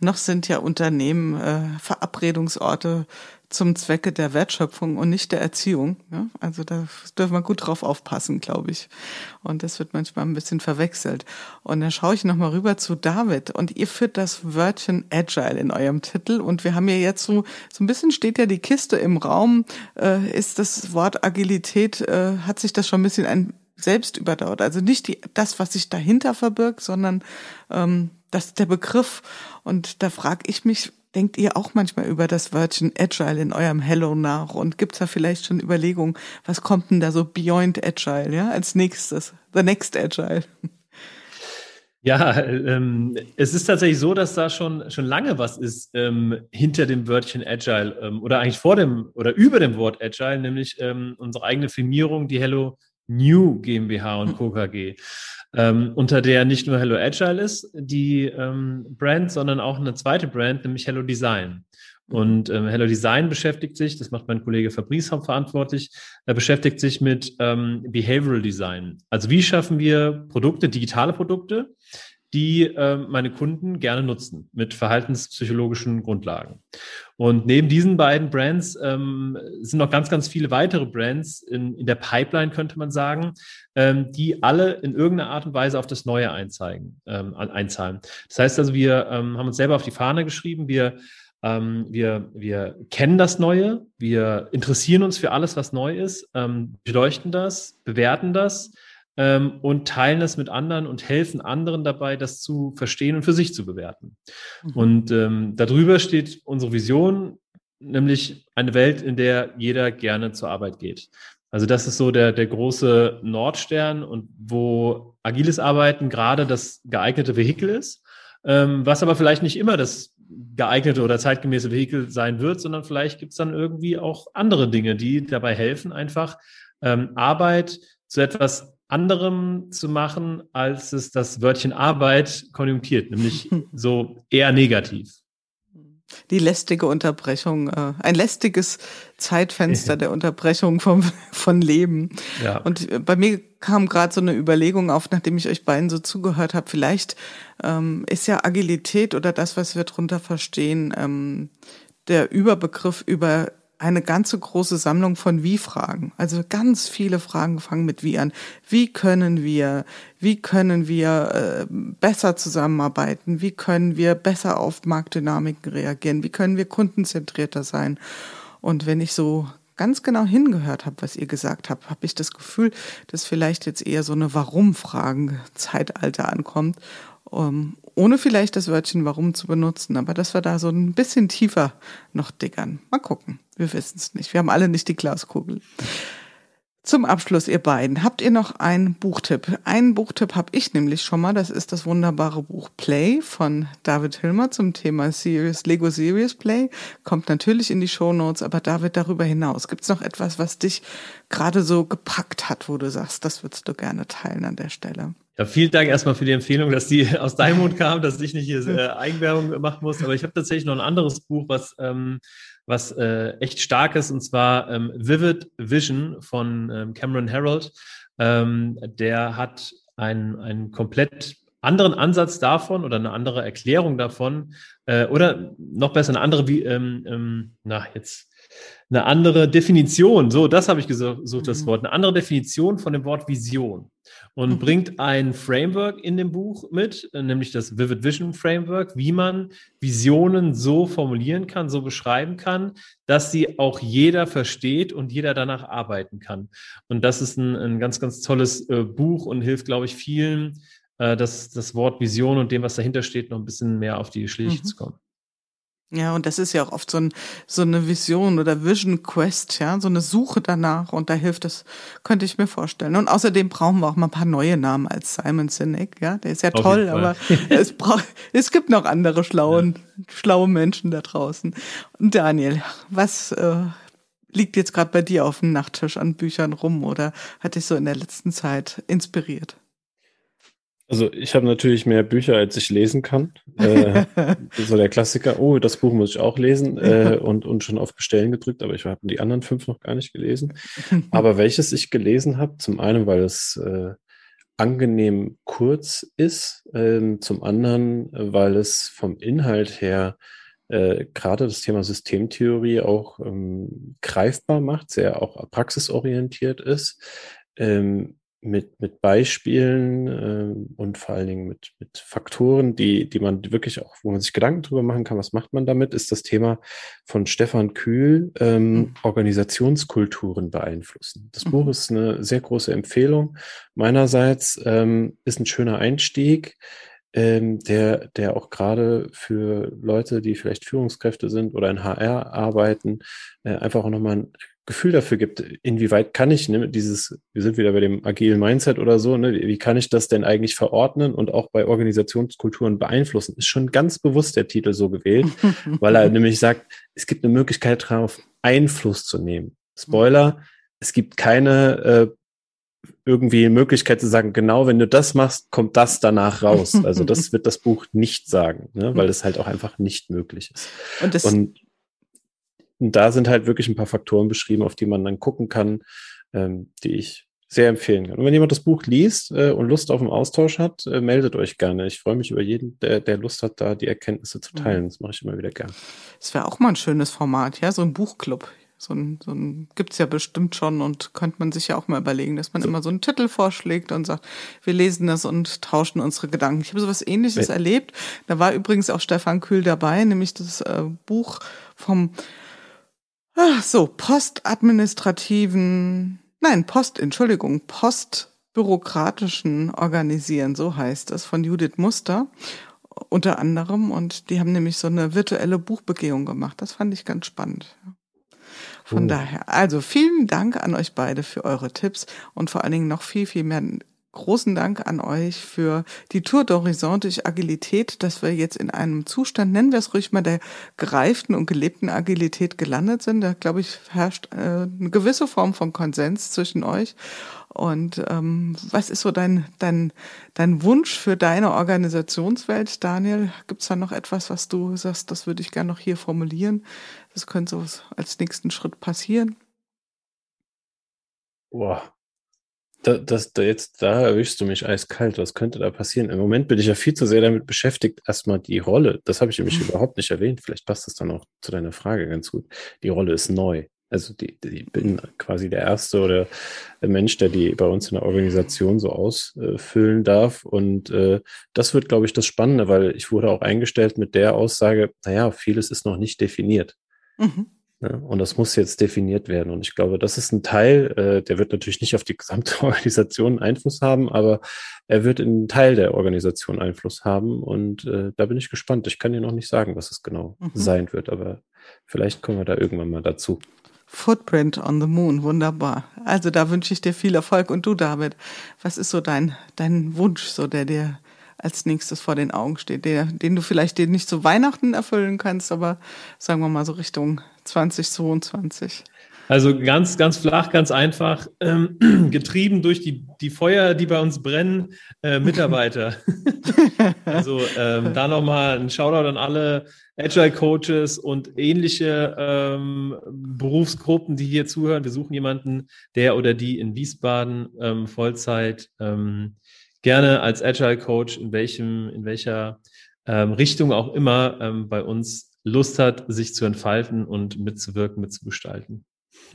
Noch sind ja Unternehmen äh, Verabredungsorte zum Zwecke der Wertschöpfung und nicht der Erziehung. Ja? Also da dürfen wir gut drauf aufpassen, glaube ich. Und das wird manchmal ein bisschen verwechselt. Und dann schaue ich nochmal rüber zu David. Und ihr führt das Wörtchen Agile in eurem Titel. Und wir haben ja jetzt so, so ein bisschen steht ja die Kiste im Raum. Äh, ist das Wort Agilität, äh, hat sich das schon ein bisschen ein selbst überdauert. Also nicht die, das, was sich dahinter verbirgt, sondern ähm, das ist der Begriff. Und da frage ich mich, denkt ihr auch manchmal über das Wörtchen Agile in eurem Hello nach? Und gibt's da vielleicht schon Überlegungen, was kommt denn da so beyond Agile, ja, als nächstes? The next Agile. Ja, ähm, es ist tatsächlich so, dass da schon, schon lange was ist ähm, hinter dem Wörtchen Agile ähm, oder eigentlich vor dem oder über dem Wort Agile, nämlich ähm, unsere eigene Firmierung, die Hello New GmbH [laughs] und Co. KG ähm, unter der nicht nur Hello Agile ist, die ähm, Brand, sondern auch eine zweite Brand, nämlich Hello Design. Und ähm, Hello Design beschäftigt sich, das macht mein Kollege Fabrice hauptverantwortlich, er beschäftigt sich mit ähm, Behavioral Design. Also wie schaffen wir Produkte, digitale Produkte, die äh, meine Kunden gerne nutzen mit verhaltenspsychologischen Grundlagen. Und neben diesen beiden Brands ähm, sind noch ganz, ganz viele weitere Brands in, in der Pipeline, könnte man sagen, ähm, die alle in irgendeiner Art und Weise auf das Neue einzeigen, ähm, einzahlen. Das heißt also, wir ähm, haben uns selber auf die Fahne geschrieben, wir ähm, wir, wir kennen das Neue, wir interessieren uns für alles, was neu ist, ähm, beleuchten das, bewerten das, ähm, und teilen es mit anderen und helfen anderen dabei, das zu verstehen und für sich zu bewerten. Mhm. Und ähm, darüber steht unsere Vision, nämlich eine Welt, in der jeder gerne zur Arbeit geht. Also das ist so der, der große Nordstern und wo agiles Arbeiten gerade das geeignete Vehikel ist, ähm, was aber vielleicht nicht immer das geeignete oder zeitgemäße Vehikel sein wird, sondern vielleicht gibt es dann irgendwie auch andere Dinge, die dabei helfen, einfach ähm, Arbeit zu etwas anderem zu machen, als es das Wörtchen Arbeit konjunktiert, nämlich [laughs] so eher negativ. Die lästige Unterbrechung, äh, ein lästiges Zeitfenster [laughs] der Unterbrechung vom, von Leben. Ja. Und bei mir kam gerade so eine Überlegung auf, nachdem ich euch beiden so zugehört habe, vielleicht ähm, ist ja Agilität oder das, was wir drunter verstehen, ähm, der Überbegriff über eine ganze große Sammlung von Wie-Fragen. Also ganz viele Fragen fangen mit Wie an. Wie können wir, wie können wir äh, besser zusammenarbeiten? Wie können wir besser auf Marktdynamiken reagieren? Wie können wir kundenzentrierter sein? Und wenn ich so ganz genau hingehört habe, was ihr gesagt habt, habe ich das Gefühl, dass vielleicht jetzt eher so eine Warum-Fragen-Zeitalter ankommt um, ohne vielleicht das Wörtchen warum zu benutzen, aber dass wir da so ein bisschen tiefer noch diggern. Mal gucken. Wir wissen es nicht. Wir haben alle nicht die Glaskugel. Zum Abschluss, ihr beiden, habt ihr noch einen Buchtipp? Einen Buchtipp habe ich nämlich schon mal. Das ist das wunderbare Buch Play von David Hilmer zum Thema Serious, Lego Serious Play. Kommt natürlich in die Show Notes, aber David, darüber hinaus, gibt es noch etwas, was dich gerade so gepackt hat, wo du sagst, das würdest du gerne teilen an der Stelle? Ja, vielen Dank erstmal für die Empfehlung, dass die aus deinem Mund kam, dass ich nicht hier äh, Eigenwerbung machen muss. Aber ich habe tatsächlich noch ein anderes Buch, was, ähm, was äh, echt stark ist, und zwar ähm, Vivid Vision von ähm, Cameron Harold. Ähm, der hat einen, komplett anderen Ansatz davon oder eine andere Erklärung davon äh, oder noch besser eine andere, wie, ähm, ähm, na, jetzt eine andere Definition, so, das habe ich gesucht, das mhm. Wort, eine andere Definition von dem Wort Vision und mhm. bringt ein Framework in dem Buch mit, nämlich das Vivid Vision Framework, wie man Visionen so formulieren kann, so beschreiben kann, dass sie auch jeder versteht und jeder danach arbeiten kann. Und das ist ein, ein ganz, ganz tolles äh, Buch und hilft, glaube ich, vielen, äh, das, das Wort Vision und dem, was dahinter steht, noch ein bisschen mehr auf die Schliche mhm. zu kommen. Ja, und das ist ja auch oft so, ein, so eine Vision oder Vision Quest, ja, so eine Suche danach und da hilft das, könnte ich mir vorstellen. Und außerdem brauchen wir auch mal ein paar neue Namen als Simon Sinek, ja, der ist ja Auf toll, aber es braucht, es gibt noch andere schlauen, ja. schlaue Menschen da draußen. Und Daniel, was äh, liegt jetzt gerade bei dir auf dem Nachttisch an Büchern rum oder hat dich so in der letzten Zeit inspiriert? Also ich habe natürlich mehr Bücher, als ich lesen kann. Äh, so der Klassiker, oh, das Buch muss ich auch lesen äh, [laughs] und, und schon auf Bestellen gedrückt, aber ich habe die anderen fünf noch gar nicht gelesen. Aber welches ich gelesen habe, zum einen, weil es äh, angenehm kurz ist, ähm, zum anderen, weil es vom Inhalt her äh, gerade das Thema Systemtheorie auch ähm, greifbar macht, sehr auch praxisorientiert ist. Ähm, mit, mit Beispielen äh, und vor allen Dingen mit, mit Faktoren, die, die man wirklich auch, wo man sich Gedanken drüber machen kann, was macht man damit, ist das Thema von Stefan Kühl, ähm, mhm. Organisationskulturen beeinflussen. Das mhm. Buch ist eine sehr große Empfehlung. Meinerseits ähm, ist ein schöner Einstieg, ähm, der, der auch gerade für Leute, die vielleicht Führungskräfte sind oder in HR arbeiten, äh, einfach auch nochmal ein Gefühl dafür gibt, inwieweit kann ich ne, dieses, wir sind wieder bei dem agilen Mindset oder so, ne, wie kann ich das denn eigentlich verordnen und auch bei Organisationskulturen beeinflussen? Ist schon ganz bewusst der Titel so gewählt, [laughs] weil er nämlich sagt, es gibt eine Möglichkeit darauf, Einfluss zu nehmen. Spoiler, es gibt keine äh, irgendwie Möglichkeit zu sagen, genau wenn du das machst, kommt das danach raus. Also das [laughs] wird das Buch nicht sagen, ne, weil es halt auch einfach nicht möglich ist. Und, das und und da sind halt wirklich ein paar Faktoren beschrieben, auf die man dann gucken kann, ähm, die ich sehr empfehlen kann. Und wenn jemand das Buch liest äh, und Lust auf einen Austausch hat, äh, meldet euch gerne. Ich freue mich über jeden, der, der Lust hat, da die Erkenntnisse zu teilen. Das mache ich immer wieder gern. Das wäre auch mal ein schönes Format, ja, so ein Buchclub. So ein, so ein gibt's ja bestimmt schon und könnte man sich ja auch mal überlegen, dass man so. immer so einen Titel vorschlägt und sagt, wir lesen das und tauschen unsere Gedanken. Ich habe sowas ähnliches Wenn. erlebt. Da war übrigens auch Stefan Kühl dabei, nämlich das äh, Buch vom Ach so, postadministrativen, nein, Post, Entschuldigung, postbürokratischen Organisieren, so heißt es, von Judith Muster unter anderem. Und die haben nämlich so eine virtuelle Buchbegehung gemacht. Das fand ich ganz spannend. Von oh. daher, also vielen Dank an euch beide für eure Tipps und vor allen Dingen noch viel, viel mehr großen Dank an euch für die Tour d'Horizon durch Agilität, dass wir jetzt in einem Zustand, nennen wir es ruhig mal, der gereiften und gelebten Agilität gelandet sind. Da, glaube ich, herrscht äh, eine gewisse Form von Konsens zwischen euch. Und ähm, was ist so dein, dein, dein Wunsch für deine Organisationswelt, Daniel? Gibt es da noch etwas, was du sagst, das würde ich gerne noch hier formulieren? Das könnte so als nächsten Schritt passieren? Boah, da, das, da jetzt, da erwischst du mich eiskalt. Was könnte da passieren? Im Moment bin ich ja viel zu sehr damit beschäftigt, erstmal die Rolle. Das habe ich nämlich überhaupt nicht erwähnt. Vielleicht passt das dann auch zu deiner Frage ganz gut. Die Rolle ist neu. Also die, die, ich bin quasi der erste oder der Mensch, der die bei uns in der Organisation so ausfüllen darf. Und äh, das wird, glaube ich, das Spannende, weil ich wurde auch eingestellt mit der Aussage, naja, vieles ist noch nicht definiert. Mhm. Ja, und das muss jetzt definiert werden. Und ich glaube, das ist ein Teil, äh, der wird natürlich nicht auf die gesamte [laughs] Organisation Einfluss haben, aber er wird in einen Teil der Organisation Einfluss haben. Und äh, da bin ich gespannt. Ich kann dir noch nicht sagen, was es genau mhm. sein wird, aber vielleicht kommen wir da irgendwann mal dazu. Footprint on the Moon, wunderbar. Also da wünsche ich dir viel Erfolg. Und du, David, was ist so dein, dein Wunsch, so der dir als nächstes vor den Augen steht, der, den du vielleicht den nicht zu Weihnachten erfüllen kannst, aber sagen wir mal so Richtung 2022? Also ganz, ganz flach, ganz einfach, ähm, [clears throat] getrieben durch die, die Feuer, die bei uns brennen, äh, Mitarbeiter. [laughs] also ähm, da nochmal ein Shoutout an alle Agile Coaches und ähnliche ähm, Berufsgruppen, die hier zuhören. Wir suchen jemanden, der oder die in Wiesbaden ähm, Vollzeit ähm, gerne als Agile Coach in welchem, in welcher ähm, Richtung auch immer ähm, bei uns Lust hat, sich zu entfalten und mitzuwirken, mitzugestalten.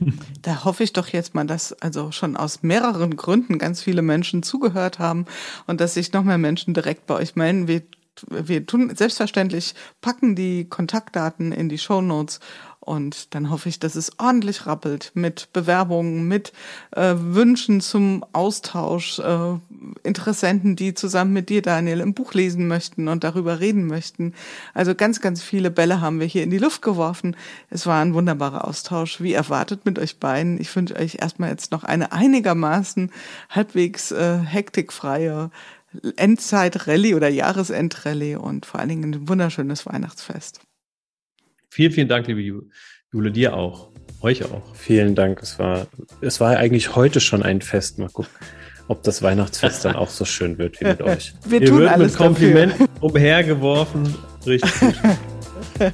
[laughs] Da hoffe ich doch jetzt mal, dass also schon aus mehreren Gründen ganz viele Menschen zugehört haben und dass sich noch mehr Menschen direkt bei euch melden. Wir, wir tun selbstverständlich packen die Kontaktdaten in die Show Notes und dann hoffe ich, dass es ordentlich rappelt mit Bewerbungen, mit äh, Wünschen zum Austausch, äh, Interessenten, die zusammen mit dir, Daniel, im Buch lesen möchten und darüber reden möchten. Also ganz, ganz viele Bälle haben wir hier in die Luft geworfen. Es war ein wunderbarer Austausch, wie erwartet mit euch beiden. Ich wünsche euch erstmal jetzt noch eine einigermaßen halbwegs äh, hektikfreie Endzeit-Rallye oder Jahresend-Rallye und vor allen Dingen ein wunderschönes Weihnachtsfest. Vielen, vielen Dank, liebe Jule, dir auch. Euch auch. Vielen Dank. Es war, es war eigentlich heute schon ein Fest. Mal gucken, ob das Weihnachtsfest dann auch so schön wird wie mit [laughs] euch. Wir Hier tun wird alles mit Komplimenten umhergeworfen. Richtig. [laughs]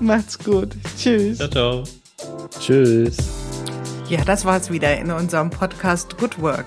Macht's gut. Tschüss. Ciao, ciao. Tschüss. Ja, das war's wieder in unserem Podcast Good Work,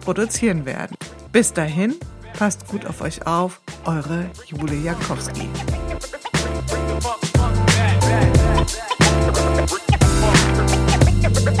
produzieren werden. Bis dahin, passt gut auf euch auf, eure Jule Jakowski. Bring the fuck back, back, back.